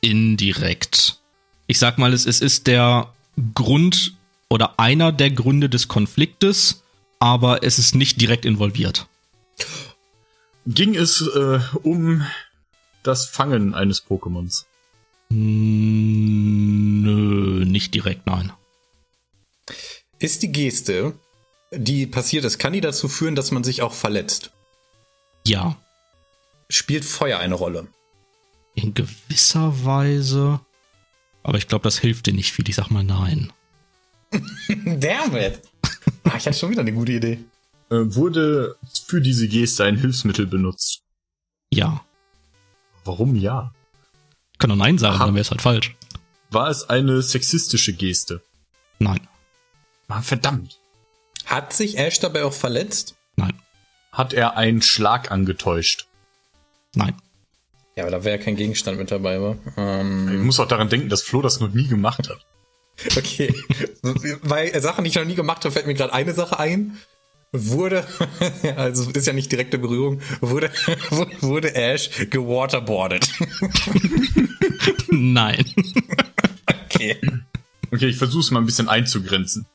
Indirekt. Ich sag mal, es, es ist der Grund oder einer der Gründe des Konfliktes, aber es ist nicht direkt involviert. Ging es äh, um das Fangen eines Pokémons? Mm, Nö, nicht direkt, nein. Ist die Geste, die passiert ist, kann die dazu führen, dass man sich auch verletzt? Ja. Spielt Feuer eine Rolle? In gewisser Weise. Aber ich glaube, das hilft dir nicht viel. Ich sag mal nein. <laughs> Damn it! Ah, ich hatte schon wieder eine gute Idee. Äh, wurde für diese Geste ein Hilfsmittel benutzt? Ja. Warum ja? Ich kann doch nein sagen, Aha. dann wäre es halt falsch. War es eine sexistische Geste? Nein. Mann, verdammt. Hat sich Ash dabei auch verletzt? Nein. Hat er einen Schlag angetäuscht? Nein. Ja, aber da wäre ja kein Gegenstand mit dabei, wa? Ich Ähm, muss auch daran denken, dass Flo das noch nie gemacht hat. <laughs> okay. <laughs> Weil Sachen, die ich noch nie gemacht habe, fällt mir gerade eine Sache ein. Wurde, <laughs> also ist ja nicht direkte Berührung, wurde, <laughs> wurde Ash gewaterboardet. <laughs> Nein. Okay. Okay, ich versuche es mal ein bisschen einzugrenzen.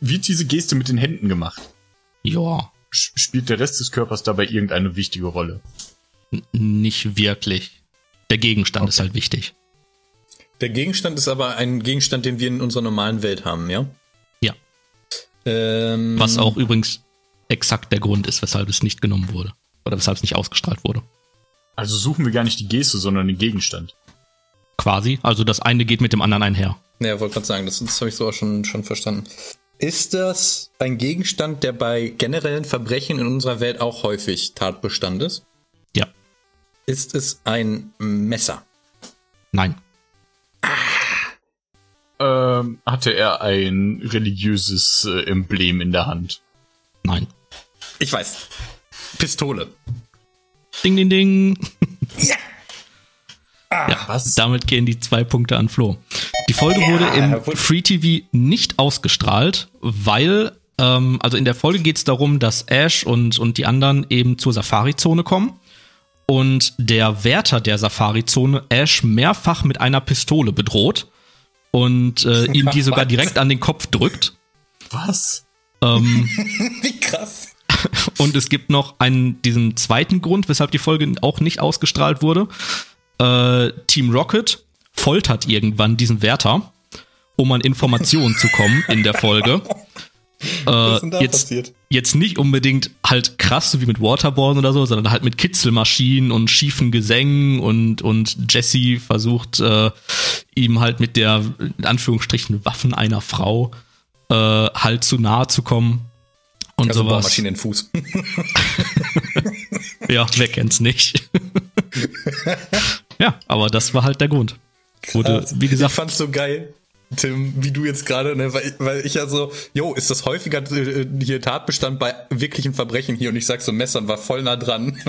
Wird diese Geste mit den Händen gemacht? ja. Spielt der Rest des Körpers dabei irgendeine wichtige Rolle? N- Nicht wirklich. Der Gegenstand ist halt wichtig. Der Gegenstand ist aber ein Gegenstand, den wir in unserer normalen Welt haben? Ja. Ähm, Was auch übrigens exakt der Grund ist, weshalb es nicht genommen wurde. Oder weshalb es nicht ausgestrahlt wurde. Also suchen wir gar nicht die Geste, sondern den Gegenstand. Quasi. Also das eine geht mit dem anderen einher. Ja, wollte gerade sagen, das, das habe ich so auch schon, schon verstanden. Ist das ein Gegenstand, der bei generellen Verbrechen in unserer Welt auch häufig Tatbestand ist? Ja. Ist es ein Messer? Nein. Ähm, hatte er ein religiöses äh, Emblem in der Hand? Nein. Ich weiß. Pistole. Ding, ding, ding. Ja. Ah, Ja, was? damit gehen die zwei Punkte an Flo. Die Folge wurde im wurde- Free TV nicht ausgestrahlt, weil, ähm, also in der Folge geht es darum, dass Ash und, und die anderen eben zur Safari-Zone kommen und der Wärter der Safari-Zone Ash mehrfach mit einer Pistole bedroht und äh, <laughs> ihm die sogar direkt an den Kopf drückt. Was? Ähm, <laughs> Wie krass. <laughs> Und es gibt noch einen, diesen zweiten Grund, weshalb die Folge auch nicht ausgestrahlt wurde. Äh, Team Rocket foltert irgendwann diesen Wärter, um an Informationen zu kommen in der Folge. <laughs> Was ist denn da Äh, jetzt, passiert? jetzt nicht unbedingt halt krass wie mit Waterborne oder so, sondern halt mit Kitzelmaschinen und schiefen Gesängen und, und Jesse versucht äh, ihm halt mit der, in Anführungsstrichen, Waffen einer Frau äh, halt zu nahe zu kommen. Und Also sowas. Bohrmaschine in den Fuß. <laughs> Ja, wer kennt's nicht? <laughs> ja, aber das war halt der Grund. Wurde, wie ich gesagt, fand's so geil, Tim, wie du jetzt gerade, ne, weil, weil ich ja so, jo, ist das häufiger äh, hier Tatbestand bei wirklichen Verbrechen hier und ich sag so Messer und war voll nah dran. <laughs>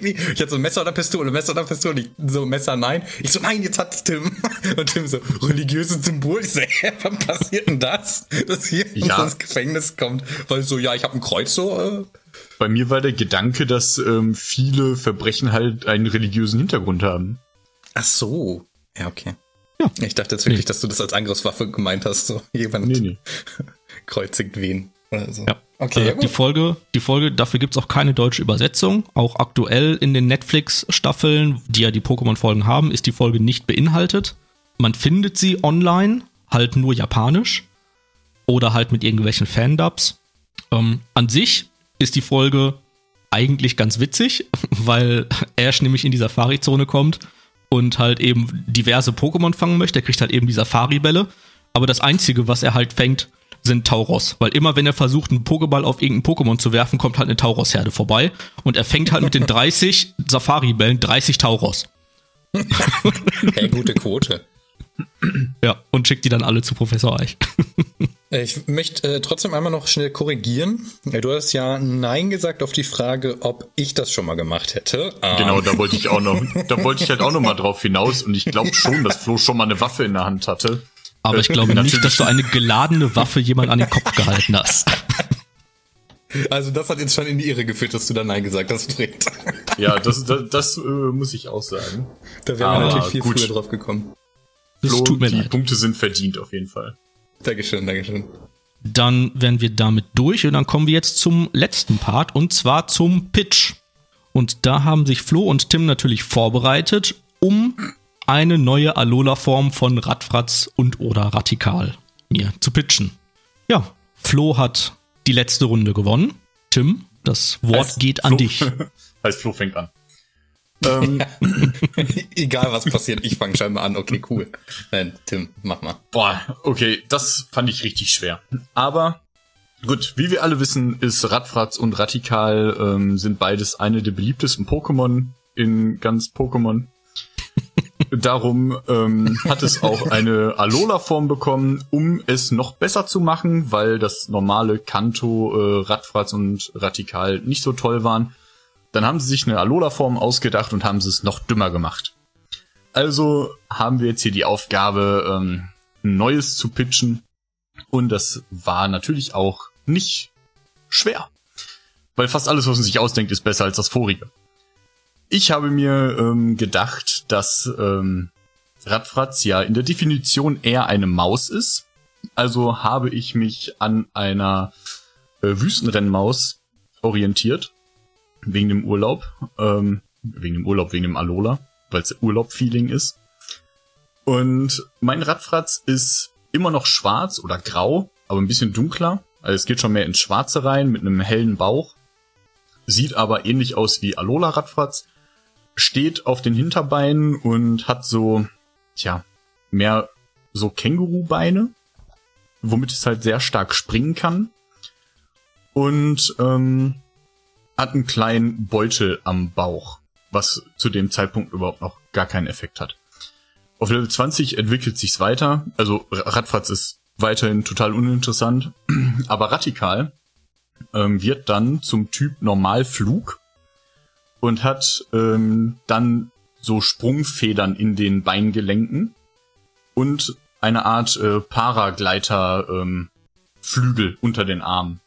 Ich hatte so Messer oder Pistole, Messer oder Pistole, ich, so Messer nein. Ich so, nein, jetzt hat's Tim. <laughs> Und Tim so, religiöses Symbol. Ich so, <laughs> hä, wann passiert denn das? Dass hier Ja. ins Gefängnis kommt. Weil so, ja, ich habe ein Kreuz so, äh, Bei mir war der Gedanke, dass ähm, viele Verbrechen halt einen religiösen Hintergrund haben. Ach so. Ja, okay. Ja. <laughs> Ich dachte jetzt wirklich, Nee. dass du das als Angriffswaffe gemeint hast. So, jemand Nee, nee. <laughs> kreuzigt wen oder so. ja. Okay, äh, ja, die gut. Folge, die Folge, dafür gibt's auch keine deutsche Übersetzung. Auch aktuell in den Netflix-Staffeln, die ja die Pokémon-Folgen haben, ist die Folge nicht beinhaltet. Man findet sie online, halt nur japanisch oder halt mit irgendwelchen Fandubs. Ähm, an sich ist die Folge eigentlich ganz witzig, <laughs> weil Ash nämlich in die Safari-Zone kommt und halt eben diverse Pokémon fangen möchte. Er kriegt halt eben die Safari-Bälle. Aber das Einzige, was er halt fängt, sind Tauros. Weil immer, wenn er versucht, einen Pokéball auf irgendein Pokémon zu werfen, kommt halt eine Tauros-Herde vorbei. Und er fängt halt mit den <laughs> 30 Safari-Bällen 30 Tauros. <laughs> Hey, gute Quote. Ja, und schickt die dann alle zu Professor Eich. Äh, Ich möchte äh, trotzdem einmal noch schnell korrigieren. Du hast ja Nein gesagt auf die Frage, ob ich das schon mal gemacht hätte. Ähm, Genau, da wollte ich auch noch, da wollte ich halt auch noch mal drauf hinaus und ich glaube schon, dass Flo schon mal eine Waffe in der Hand hatte. Aber ich glaube Natürlich. nicht, dass du eine geladene Waffe jemand an den Kopf gehalten hast. Also das hat jetzt schon in die Irre geführt, dass du da Nein gesagt hast, Fred. Ja, das, das, das äh, muss ich auch sagen. Da wären wir natürlich viel gut. früher drauf gekommen. Flo, tut mir die leid. Punkte sind verdient auf jeden Fall. Dankeschön, Dankeschön. Dann wären wir damit durch und dann kommen wir jetzt zum letzten Part und zwar zum Pitch. Und da haben sich Flo und Tim natürlich vorbereitet, um eine neue Alola-Form von Radfratz und oder Radikal mir zu pitchen. Ja, Flo hat die letzte Runde gewonnen. Tim, das Wort Heißt geht an Flo- dich. <laughs> heißt Flo fängt an. Ähm, <laughs> Egal was passiert, ich fange scheinbar an. Okay, cool. Nein, Tim, mach mal. boah, okay, das fand ich richtig schwer. Aber gut, wie wir alle wissen, ist Radfratz und Radikal ähm, sind beides eine der beliebtesten Pokémon in ganz Pokémon. <laughs> Darum ähm, hat es auch eine Alola-Form bekommen, um es noch besser zu machen, weil das normale Kanto, äh, Radfratz und Radikal nicht so toll waren. Dann haben sie sich eine Alola-Form ausgedacht und haben sie es noch dümmer gemacht. Also haben wir jetzt hier die Aufgabe, ähm, ein Neues zu pitchen. Und das war natürlich auch nicht schwer. Weil fast alles, was man sich ausdenkt, ist besser als das vorige. Ich habe mir ähm, gedacht, dass ähm, Radfratz ja in der Definition eher eine Maus ist. Also habe ich mich an einer äh, Wüstenrennmaus orientiert. Wegen dem Urlaub. Ähm, wegen dem Urlaub, wegen dem Alola. Weil es Urlaub-Feeling ist. Und mein Radfratz ist immer noch schwarz oder grau, aber ein bisschen dunkler. Also es geht schon mehr ins Schwarze rein mit einem hellen Bauch. Sieht aber ähnlich aus wie Alola Radfratz. Steht auf den Hinterbeinen und hat so, tja, mehr so Kängurubeine, womit es halt sehr stark springen kann. Und ähm, hat einen kleinen Beutel am Bauch, was zu dem Zeitpunkt überhaupt noch gar keinen Effekt hat. Auf Level 20 entwickelt sich's weiter. Also Radfratz ist weiterhin total uninteressant, <clears throat> aber Radikal ähm, wird dann zum Typ Normalflug und hat ähm, dann so Sprungfedern in den Beingelenken und eine Art äh, Paragleiter ähm, Flügel unter den Armen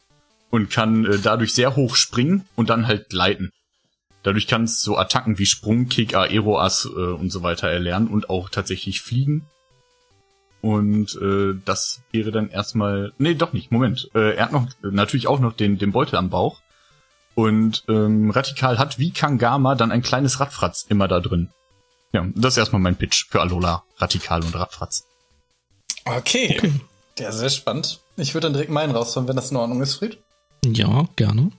und kann äh, dadurch sehr hoch springen und dann halt gleiten. Dadurch kann es so Attacken wie Sprung, Kick, Aeroas äh, und so weiter erlernen und auch tatsächlich fliegen. Und äh, das wäre dann erstmal. Nee, doch nicht, Moment. Äh, er hat noch natürlich auch noch den, den Beutel am Bauch. Und ähm, Radikal hat wie Kangama dann ein kleines Radfratz immer da drin. Ja, das ist erstmal mein Pitch für Alola, Radikal und Radfratz. Okay. okay. Ja, sehr spannend. Ich würde dann direkt meinen rausholen, wenn das in Ordnung ist, Fried. Ja, gerne.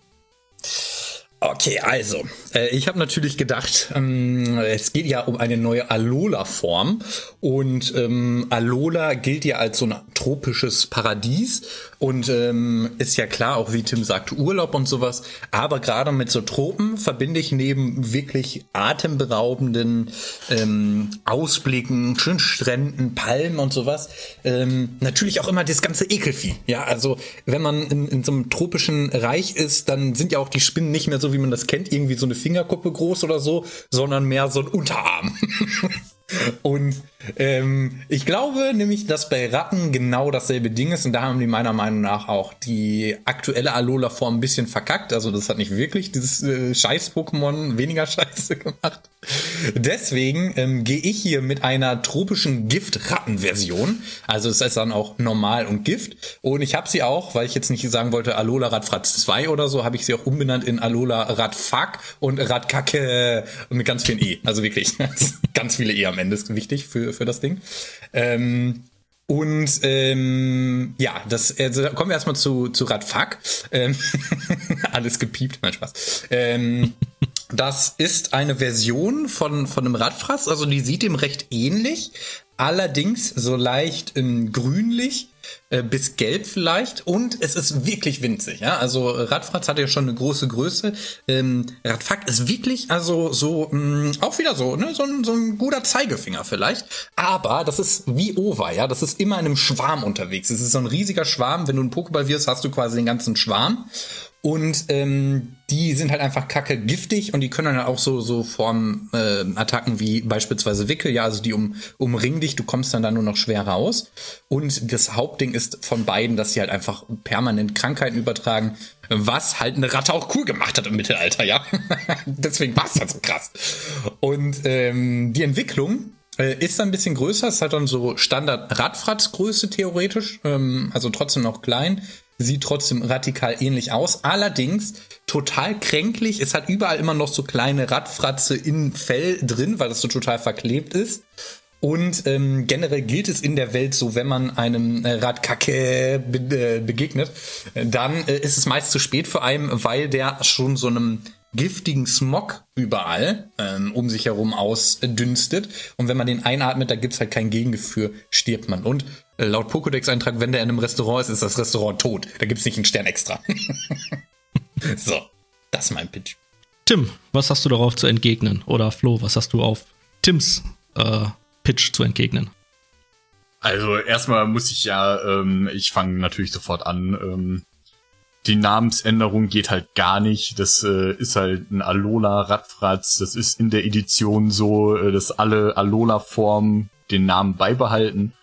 Okay, also, äh, ich habe natürlich gedacht, ähm, es geht ja um eine neue Alola-Form und ähm, Alola gilt ja als so ein tropisches Paradies und ähm, ist ja klar, auch wie Tim sagt, Urlaub und sowas, aber gerade mit so Tropen verbinde ich neben wirklich atemberaubenden ähm, Ausblicken, schönen Stränden, Palmen und sowas, ähm, natürlich auch immer das ganze Ekelvieh. Ja, also wenn man in, in so einem tropischen Reich ist, dann sind ja auch die Spinnen nicht mehr so wie man das kennt, irgendwie so eine Fingerkuppe groß oder so, sondern mehr so ein Unterarm. <laughs> Und ähm, ich glaube nämlich, dass bei Ratten genau dasselbe Ding ist und da haben die meiner Meinung nach auch die aktuelle Alola-Form ein bisschen verkackt. Also das hat nicht wirklich dieses äh, Scheiß-Pokémon weniger <laughs> Scheiße gemacht. Deswegen ähm, gehe ich hier mit einer tropischen Gift-Ratten-Version. Also es ist dann auch normal und Gift. Und ich habe sie auch, weil ich jetzt nicht sagen wollte Alola Radfratz 2 oder so, habe ich sie auch umbenannt in Alola Radfuck und Radkacke und mit ganz vielen E. Also wirklich <laughs> ganz viele E am Ende ist wichtig für, für das Ding. Ähm, und ähm, ja, das also kommen wir erstmal zu, zu Radfuck. Ähm, <laughs> alles gepiept, mein Spaß. Ähm, das ist eine Version von, von einem Radfraß, also die sieht dem recht ähnlich, allerdings so leicht ähm, grünlich äh, bis gelb vielleicht und es ist wirklich winzig. Ja? Also Radfratz hat ja schon eine große Größe. Ähm, Radfuck ist wirklich also so mh, mm, auch wieder so, ne? so, ein, so ein guter Zeigefinger vielleicht. Aber das ist wie Ova, ja, das ist immer in einem Schwarm unterwegs. Es ist so ein riesiger Schwarm. Wenn du einen Pokéball wirst, hast du quasi den ganzen Schwarm. Und ähm, die sind halt einfach kacke giftig und die können dann auch so so Formen äh, Attacken wie beispielsweise Wickel, ja, also die um, umringen dich, du kommst dann da nur noch schwer raus. Und das Hauptding ist von beiden, dass sie halt einfach permanent Krankheiten übertragen, was halt eine Ratte auch cool gemacht hat im Mittelalter, ja. <laughs> Deswegen war es halt so krass. Und ähm, die Entwicklung äh, ist dann ein bisschen größer, ist halt dann so Standard Radfratz-Größe theoretisch, ähm, also trotzdem noch klein sieht trotzdem radikal ähnlich aus. Allerdings total kränklich. Es hat überall immer noch so kleine Radfratze im Fell drin, weil das so total verklebt ist. Und ähm, generell gilt es in der Welt so, wenn man einem äh, Radkacke be äh, begegnet, dann äh, ist es meist zu spät für einen, weil der schon so einem giftigen Smog überall ähm, um sich herum ausdünstet. Und wenn man den einatmet, da gibt's halt kein Gegengefühl, stirbt man. Und äh, laut Pokédex-Eintrag, wenn der in einem Restaurant ist, ist das Restaurant tot. Da gibt's nicht einen Stern extra. <laughs> so, das ist mein Pitch. Tim, was hast du darauf zu entgegnen? Oder Flo, was hast du auf Tims äh, Pitch zu entgegnen? Also erstmal muss ich ja, ähm, ich fange natürlich sofort an. Ähm, die Namensänderung geht halt gar nicht. Das äh, ist halt ein Alola Radfratz. Das ist in der Edition so, äh, dass alle Alola-Formen den Namen beibehalten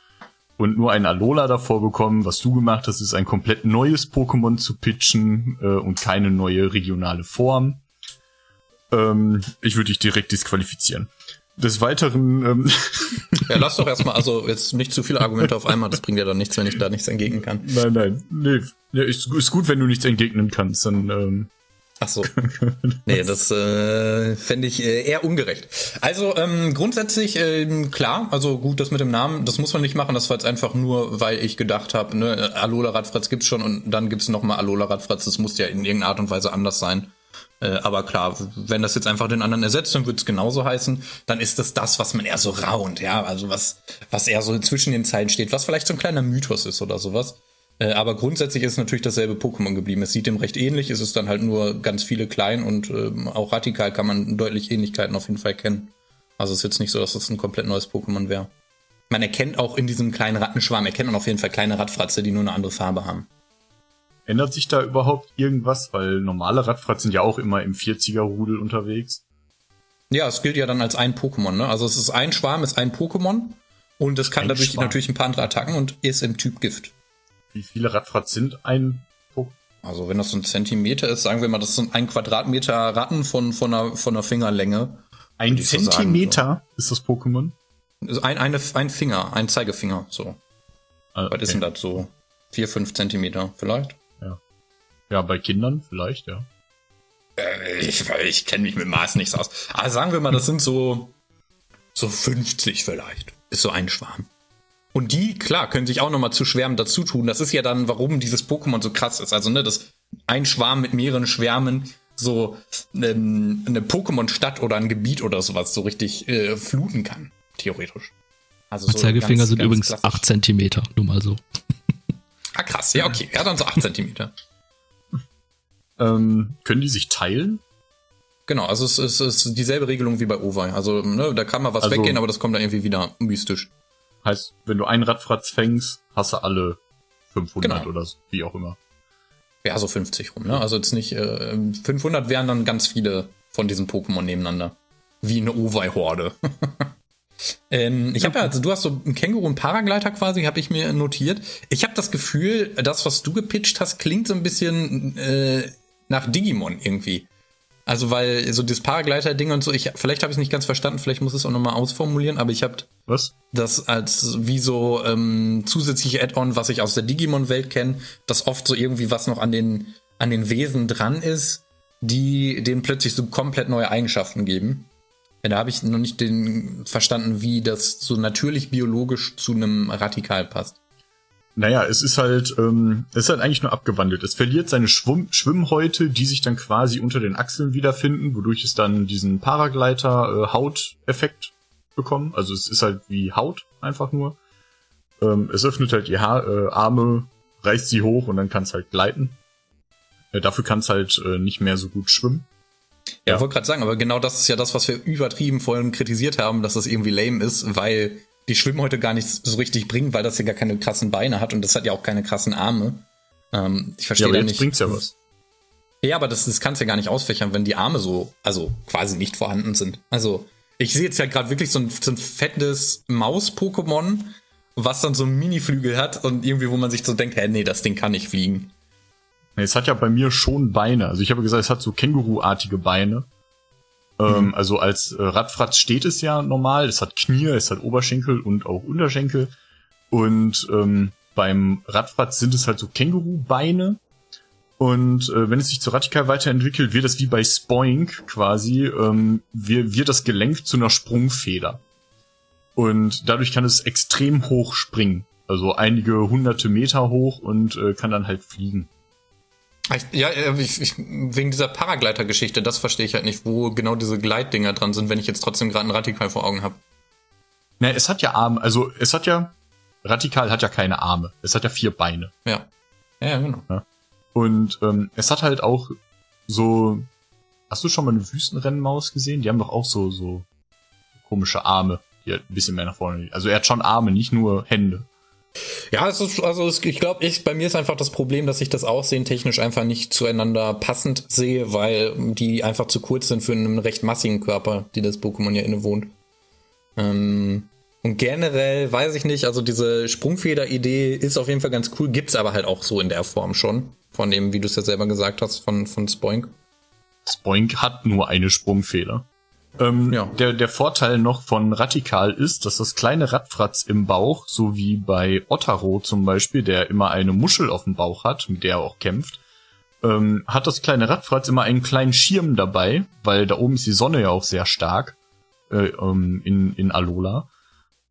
und nur ein Alola davor bekommen. Was du gemacht hast, ist ein komplett neues Pokémon zu pitchen äh, und keine neue regionale Form. Ähm, ich würde dich direkt disqualifizieren. Des Weiteren. Ähm ja, lass doch erstmal, also jetzt nicht zu viele Argumente auf einmal, das bringt ja dann nichts, wenn ich da nichts entgegnen kann. Nein, nein. Nee. Ja, ist, ist gut, wenn du nichts entgegnen kannst, dann. Ähm Ach so. <laughs> nee, das äh, fände ich äh, eher ungerecht. Also ähm, grundsätzlich äh, klar, also gut, das mit dem Namen, das muss man nicht machen. Das war jetzt einfach nur, weil ich gedacht habe, ne, Alola Radfratz gibt's schon und dann gibt's noch mal Alola Radfratz. Das muss ja in irgendeiner Art und Weise anders sein. Äh, aber klar, wenn das jetzt einfach den anderen ersetzt, dann wird es genauso heißen. Dann ist das das, was man eher so raunt, ja, also was, was eher so zwischen den Zeilen steht, was vielleicht so ein kleiner Mythos ist oder sowas. Äh, aber grundsätzlich ist natürlich dasselbe Pokémon geblieben. Es sieht dem recht ähnlich, es ist dann halt nur ganz viele klein und ähm, auch radikal kann man deutlich Ähnlichkeiten auf jeden Fall kennen. Also es ist jetzt nicht so, dass das ein komplett neues Pokémon wäre. Man erkennt auch in diesem kleinen Rattenschwarm, erkennt man auf jeden Fall kleine Radfratze, die nur eine andere Farbe haben. Ändert sich da überhaupt irgendwas? Weil normale Radfratz sind ja auch immer im 40er-Rudel unterwegs. Ja, es gilt ja dann als ein Pokémon, ne? Also es ist ein Schwarm, ist ein Pokémon und es kann Ein dadurch Schwarm. natürlich ein paar andere Attacken und ist im Typ Gift. Wie viele Radfratz sind ein Pokémon? Also wenn das so ein Zentimeter ist, sagen wir mal, das sind ein Quadratmeter Ratten von, von, einer, von einer Fingerlänge. Ein ich so Zentimeter ist das Pokémon? Also Ein, eine, ein Finger, ein Zeigefinger, so. Ah, Was ist denn das so? Vier, fünf Zentimeter vielleicht? Ja, bei Kindern vielleicht, ja. Äh, ich ich kenne mich mit Maß nicht so aus. Aber sagen wir mal, das sind so, so 50 vielleicht. Ist so ein Schwarm. Und die, klar, können sich auch nochmal zu Schwärmen dazu tun. Das ist ja dann, warum dieses Pokémon so krass ist. Also, ne, dass ein Schwarm mit mehreren Schwärmen so ähm, eine Pokémon-Stadt oder ein Gebiet oder sowas so richtig äh, fluten kann, theoretisch. Also so Zeigefinger ganz- sind ganz übrigens klassisch. 8 Zentimeter, nur mal so. Ah, krass. Ja, okay. Ja, dann so 8 Zentimeter. Ähm, können die sich teilen? Genau, also es ist, es ist dieselbe Regelung wie bei Owei. Also, ne, da kann mal was Also- weggehen, aber das kommt dann irgendwie wieder mystisch. Heißt, wenn du einen Radfratz fängst, hast du alle 500 Genau. oder so, wie auch immer. Ja, so 50 rum, ne? Also jetzt nicht, äh, 500 wären dann ganz viele von diesen Pokémon nebeneinander. Wie eine Owei-Horde. <laughs> ähm, ich habe ja, also du hast so einen Känguru und Paragleiter quasi, habe ich mir notiert. Ich habe das Gefühl, das, was du gepitcht hast, klingt so ein bisschen äh, nach Digimon irgendwie. Also weil so das Paragleiter-Ding und so, ich, vielleicht habe ich es nicht ganz verstanden, vielleicht muss ich es auch nochmal ausformulieren, aber ich habe Was? das als wie so ähm, zusätzliche Add-on, was ich aus der Digimon-Welt kenne, dass oft so irgendwie was noch an den, an den Wesen dran ist, die denen plötzlich so komplett neue Eigenschaften geben. Ja, da habe ich noch nicht den verstanden, wie das so natürlich biologisch zu einem Radikal passt. Naja, es ist halt, ähm, es ist halt eigentlich nur abgewandelt. Es verliert seine Schwimm Schwimmhäute, die sich dann quasi unter den Achseln wiederfinden, wodurch es dann diesen Paragleiter-Haut-Effekt bekommt. Also es ist halt wie Haut einfach nur. Ähm, es öffnet halt die ha äh, Arme, reißt sie hoch und dann kann es halt gleiten. Äh, dafür kann es halt äh, nicht mehr so gut schwimmen. Ja, Ja. ich wollte gerade sagen, aber genau das ist ja das, was wir übertrieben vorhin kritisiert haben, dass das irgendwie lame ist, weil die Schwimmhäute gar nichts so richtig bringen, weil das ja gar keine krassen Beine hat und das hat ja auch keine krassen Arme. Ähm, ich Ja, verstehe aber da jetzt nicht. bringt's ja was. Ja, aber das, das kannst du ja gar nicht ausfächern, wenn die Arme so, also quasi nicht vorhanden sind. Also, ich sehe jetzt ja gerade wirklich so ein, so ein fettes Maus-Pokémon, was dann so Mini-Flügel hat und irgendwie, wo man sich so denkt, hä, nee, das Ding kann nicht fliegen. Es hat ja bei mir schon Beine. Also ich habe gesagt, es hat so Känguru-artige Beine. Ähm, also als äh, Radfratz steht es ja normal. Es hat Knie, es hat Oberschenkel und auch Unterschenkel. Und ähm, beim Radfratz sind es halt so Känguru-Beine. Und äh, wenn es sich zu radikal weiterentwickelt, wird es wie bei Spoink quasi, ähm, wird, wird das Gelenk zu einer Sprungfeder. Und dadurch kann es extrem hoch springen. Also einige hunderte Meter hoch und äh, kann dann halt fliegen. Ich, ja, äh, ich, ich, wegen dieser Paragleiter-Geschichte, das verstehe ich halt nicht, wo genau diese Gleitdinger dran sind, wenn ich jetzt trotzdem gerade einen Radikal vor Augen habe. Na, es hat ja Arme, also es hat ja, Radikal hat ja keine Arme. Es hat ja vier Beine. Ja. Ja, ja, genau. Und ähm, es hat halt auch so, hast du schon mal eine Wüstenrennmaus gesehen? Die haben doch auch so, so komische Arme, die halt ein bisschen mehr nach vorne liegen. Also er hat schon Arme, nicht nur Hände. Ja, es ist, also es, ich glaube, ich, bei mir ist einfach das Problem, dass ich das Aussehen technisch einfach nicht zueinander passend sehe, weil die einfach zu kurz sind für einen recht massigen Körper, die das Pokémon ja innewohnt. Ähm, und generell weiß ich nicht, also diese Sprungfeder-Idee ist auf jeden Fall ganz cool, gibt's aber halt auch so in der Form schon. Von dem, wie du es ja selber gesagt hast, von, von Spoink. Spoink hat nur eine Sprungfeder. Ähm, Ja. der, der Vorteil noch von Radikal ist, dass das kleine Radfratz im Bauch, so wie bei Ottaro zum Beispiel, der immer eine Muschel auf dem Bauch hat, mit der er auch kämpft, ähm, hat das kleine Radfratz immer einen kleinen Schirm dabei, weil da oben ist die Sonne ja auch sehr stark äh, ähm, in, in Alola.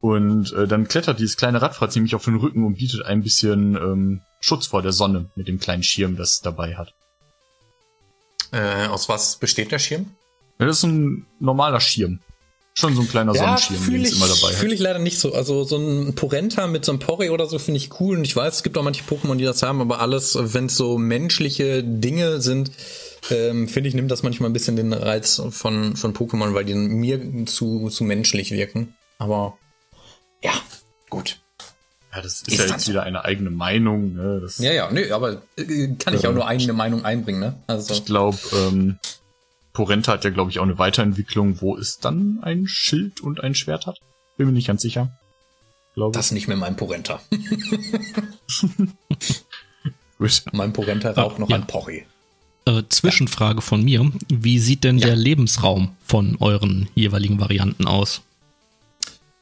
Und äh, dann klettert dieses kleine Radfratz nämlich auf den Rücken und bietet ein bisschen ähm, Schutz vor der Sonne mit dem kleinen Schirm, das es dabei hat. Äh, aus was besteht der Schirm? Ja, das ist ein normaler Schirm. Schon so ein kleiner Sonnenschirm, den es immer dabei Fühle ich leider nicht so. Also so ein Porenta mit so einem Porre oder so finde ich cool. Und ich weiß, es gibt auch manche Pokémon, die das haben, aber alles, wenn es so menschliche Dinge sind, ähm, finde ich, nimmt das manchmal ein bisschen den Reiz von, von Pokémon, weil die mir zu, zu menschlich wirken. Aber ja, gut. Ja, das ist, ist ja jetzt wieder eine eigene Meinung. Ne? Ja, ja, nö, aber äh, kann ich äh, auch nur eigene Meinung einbringen. Ne? Also. Ich glaube, ähm, Porenta hat ja, glaube ich, auch eine Weiterentwicklung, wo es dann ein Schild und ein Schwert hat. Bin mir nicht ganz sicher. Glaube das nicht mehr mein Porenta. <laughs> <laughs> Mein Porenta raucht noch ja. ein Porri. Äh, Zwischenfrage von mir. Wie sieht denn ja. der Lebensraum von euren jeweiligen Varianten aus?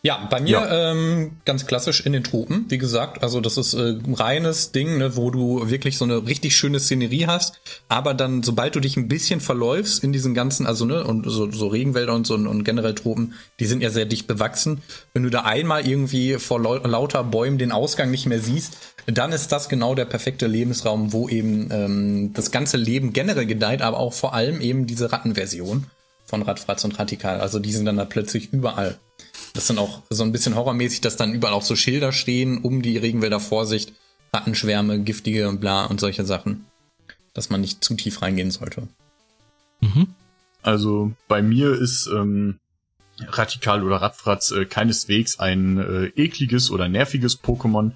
Ja, bei mir ja. Ähm, ganz klassisch in den Tropen, wie gesagt. Also das ist äh, reines Ding, ne, wo du wirklich so eine richtig schöne Szenerie hast. Aber dann, sobald du dich ein bisschen verläufst in diesen ganzen, also ne, und so, so Regenwälder und so und generell Tropen, die sind ja sehr dicht bewachsen. Wenn du da einmal irgendwie vor lauter Bäumen den Ausgang nicht mehr siehst, dann ist das genau der perfekte Lebensraum, wo eben ähm, das ganze Leben generell gedeiht, aber auch vor allem eben diese Rattenversion von Radfratz und Radikal. Also die sind dann da plötzlich überall. Das sind auch so ein bisschen horrormäßig, dass dann überall auch so Schilder stehen um die Regenwälder Vorsicht, Rattenschwärme, giftige und bla und solche Sachen. Dass man nicht zu tief reingehen sollte. Mhm. Also bei mir ist ähm, Radikal oder Radfratz äh, keineswegs ein äh, ekliges oder nerviges Pokémon.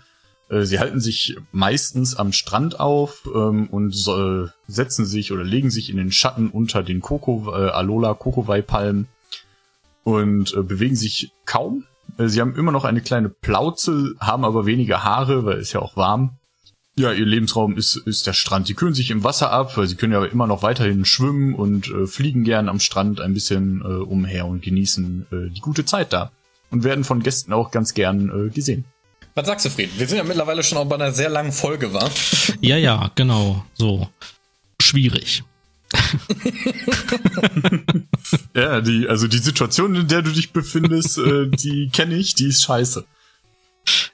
Äh, sie halten sich meistens am Strand auf ähm, und so, setzen sich oder legen sich in den Schatten unter den Koko, äh, Alola Kokowai-Palmen und äh, bewegen sich kaum. Äh, sie haben immer noch eine kleine Plauze, haben aber weniger Haare, weil es ja auch warm. Ja, ihr Lebensraum ist, ist der Strand. Sie kühlen sich im Wasser ab, weil sie können ja immer noch weiterhin schwimmen und äh, fliegen gern am Strand ein bisschen äh, umher und genießen äh, die gute Zeit da. Und werden von Gästen auch ganz gern äh, gesehen. Was sagst du, Fried? Wir sind ja mittlerweile schon auch bei einer sehr langen Folge, wa? Ja, ja, genau. So. Schwierig. <laughs> ja, die, also die Situation, in der du dich befindest, äh, die kenne ich, die ist scheiße.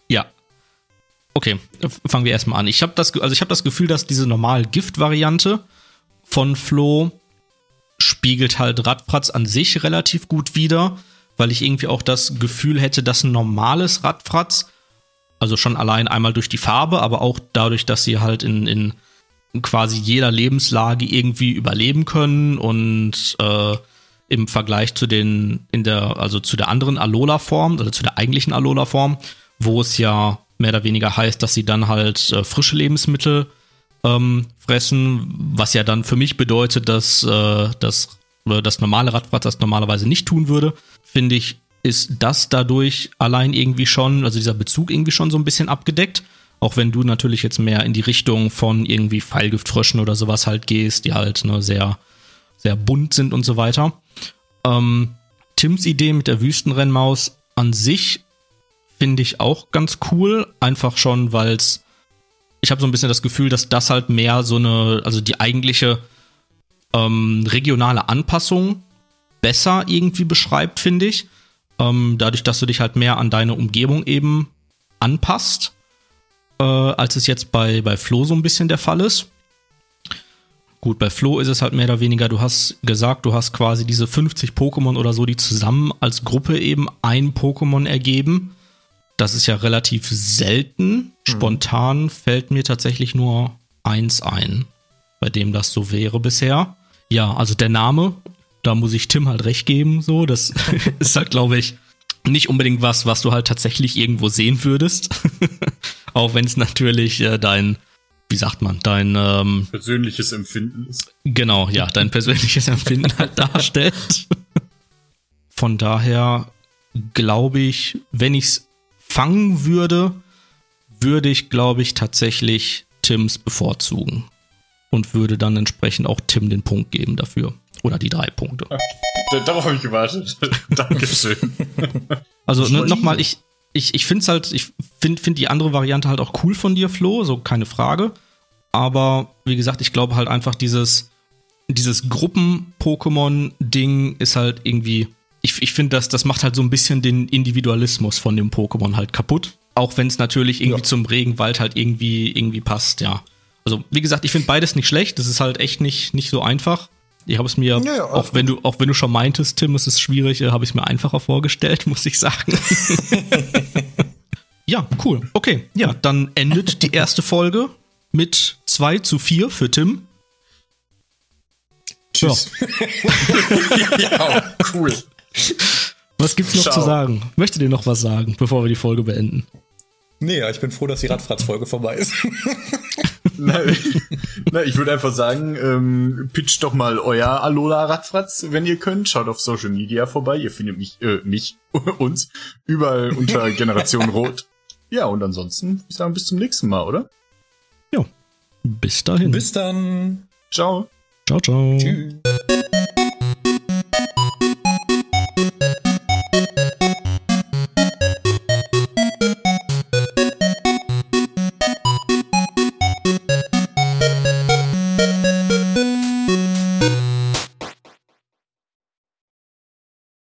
Ja. Okay, fangen wir erstmal an. Ich habe das, also ich habe das Gefühl, dass diese normal Gift-Variante von Flo spiegelt halt Radfratz an sich relativ gut wider, weil ich irgendwie auch das Gefühl hätte, dass ein normales Radfratz, also schon allein einmal durch die Farbe, aber auch dadurch, dass sie halt in, in quasi jeder Lebenslage irgendwie überleben können und äh, im Vergleich zu den in der also zu der anderen Alola-Form oder zu der eigentlichen Alola-Form, wo es ja mehr oder weniger heißt, dass sie dann halt äh, frische Lebensmittel ähm, fressen, was ja dann für mich bedeutet, dass äh, das das normale Radfahrt das normalerweise nicht tun würde, finde ich, ist das dadurch allein irgendwie schon, also dieser Bezug irgendwie schon so ein bisschen abgedeckt. Auch wenn du natürlich jetzt mehr in die Richtung von irgendwie Pfeilgiftfröschen oder sowas halt gehst, die halt ne, sehr, sehr bunt sind und so weiter. Ähm, Tims Idee mit der Wüstenrennmaus an sich finde ich auch ganz cool. Einfach schon, weil es. Ich habe so ein bisschen das Gefühl, dass das halt mehr so eine, also die eigentliche ähm, regionale Anpassung besser irgendwie beschreibt, finde ich. Ähm, dadurch, dass du dich halt mehr an deine Umgebung eben anpasst äh, als es jetzt bei, bei Flo so ein bisschen der Fall ist. Gut, bei Flo ist es halt mehr oder weniger, du hast gesagt, du hast quasi diese 50 Pokémon oder so, die zusammen als Gruppe eben ein Pokémon ergeben. Das ist ja relativ selten. Mhm. Spontan fällt mir tatsächlich nur eins ein, bei dem das so wäre bisher. Ja, also der Name, da muss ich Tim halt recht geben, so. Das <laughs> ist halt, glaube ich, nicht unbedingt was, was du halt tatsächlich irgendwo sehen würdest. <laughs> Auch wenn es natürlich äh, dein, wie sagt man, dein ähm, persönliches Empfinden ist. Genau, ja, dein persönliches Empfinden halt <laughs> darstellt. Von daher glaube ich, wenn ich es fangen würde, würde ich, glaube ich, tatsächlich Tims bevorzugen. Und würde dann entsprechend auch Tim den Punkt geben dafür. Oder die drei Punkte. Darauf habe ich gewartet. <laughs> Dankeschön. <laughs> Also ne, nochmal, ich, ich, ich finde es halt, ich finde find die andere Variante halt auch cool von dir, Flo, so keine Frage. Aber wie gesagt, ich glaube halt einfach dieses, dieses Gruppen-Pokémon-Ding ist halt irgendwie, ich, ich finde, das, das macht halt so ein bisschen den Individualismus von dem Pokémon halt kaputt. Auch wenn es natürlich irgendwie ja. zum Regenwald halt irgendwie, irgendwie passt, ja. Also, wie gesagt, ich finde beides nicht schlecht. Das ist halt echt nicht, nicht so einfach. Ich habe es mir, Ja, ja, auch wenn du, auch wenn du schon meintest, Tim, es ist schwierig, äh, habe ich es mir einfacher vorgestellt, <laughs> muss ich sagen. <laughs> ja, cool. Okay, ja, dann endet die erste Folge mit 2 zu 4 für Tim. Tschüss. ja, <laughs> cool. Was gibt's noch Ciao. zu sagen? Möchtet ihr noch was sagen, bevor wir die Folge beenden? Nee, ja, ich bin froh, dass die Radfratz-Folge vorbei ist. <laughs> Na, na, ich würde einfach sagen, ähm, pitcht doch mal euer Alola Radfratz, wenn ihr könnt. Schaut auf Social Media vorbei. Ihr findet mich, äh, mich, <laughs> uns, überall unter Generation Rot. Ja, und ansonsten, würde ich sagen, bis zum nächsten Mal, oder? Ja, bis dahin. Bis dann. Ciao. Ciao, ciao. Tschüss.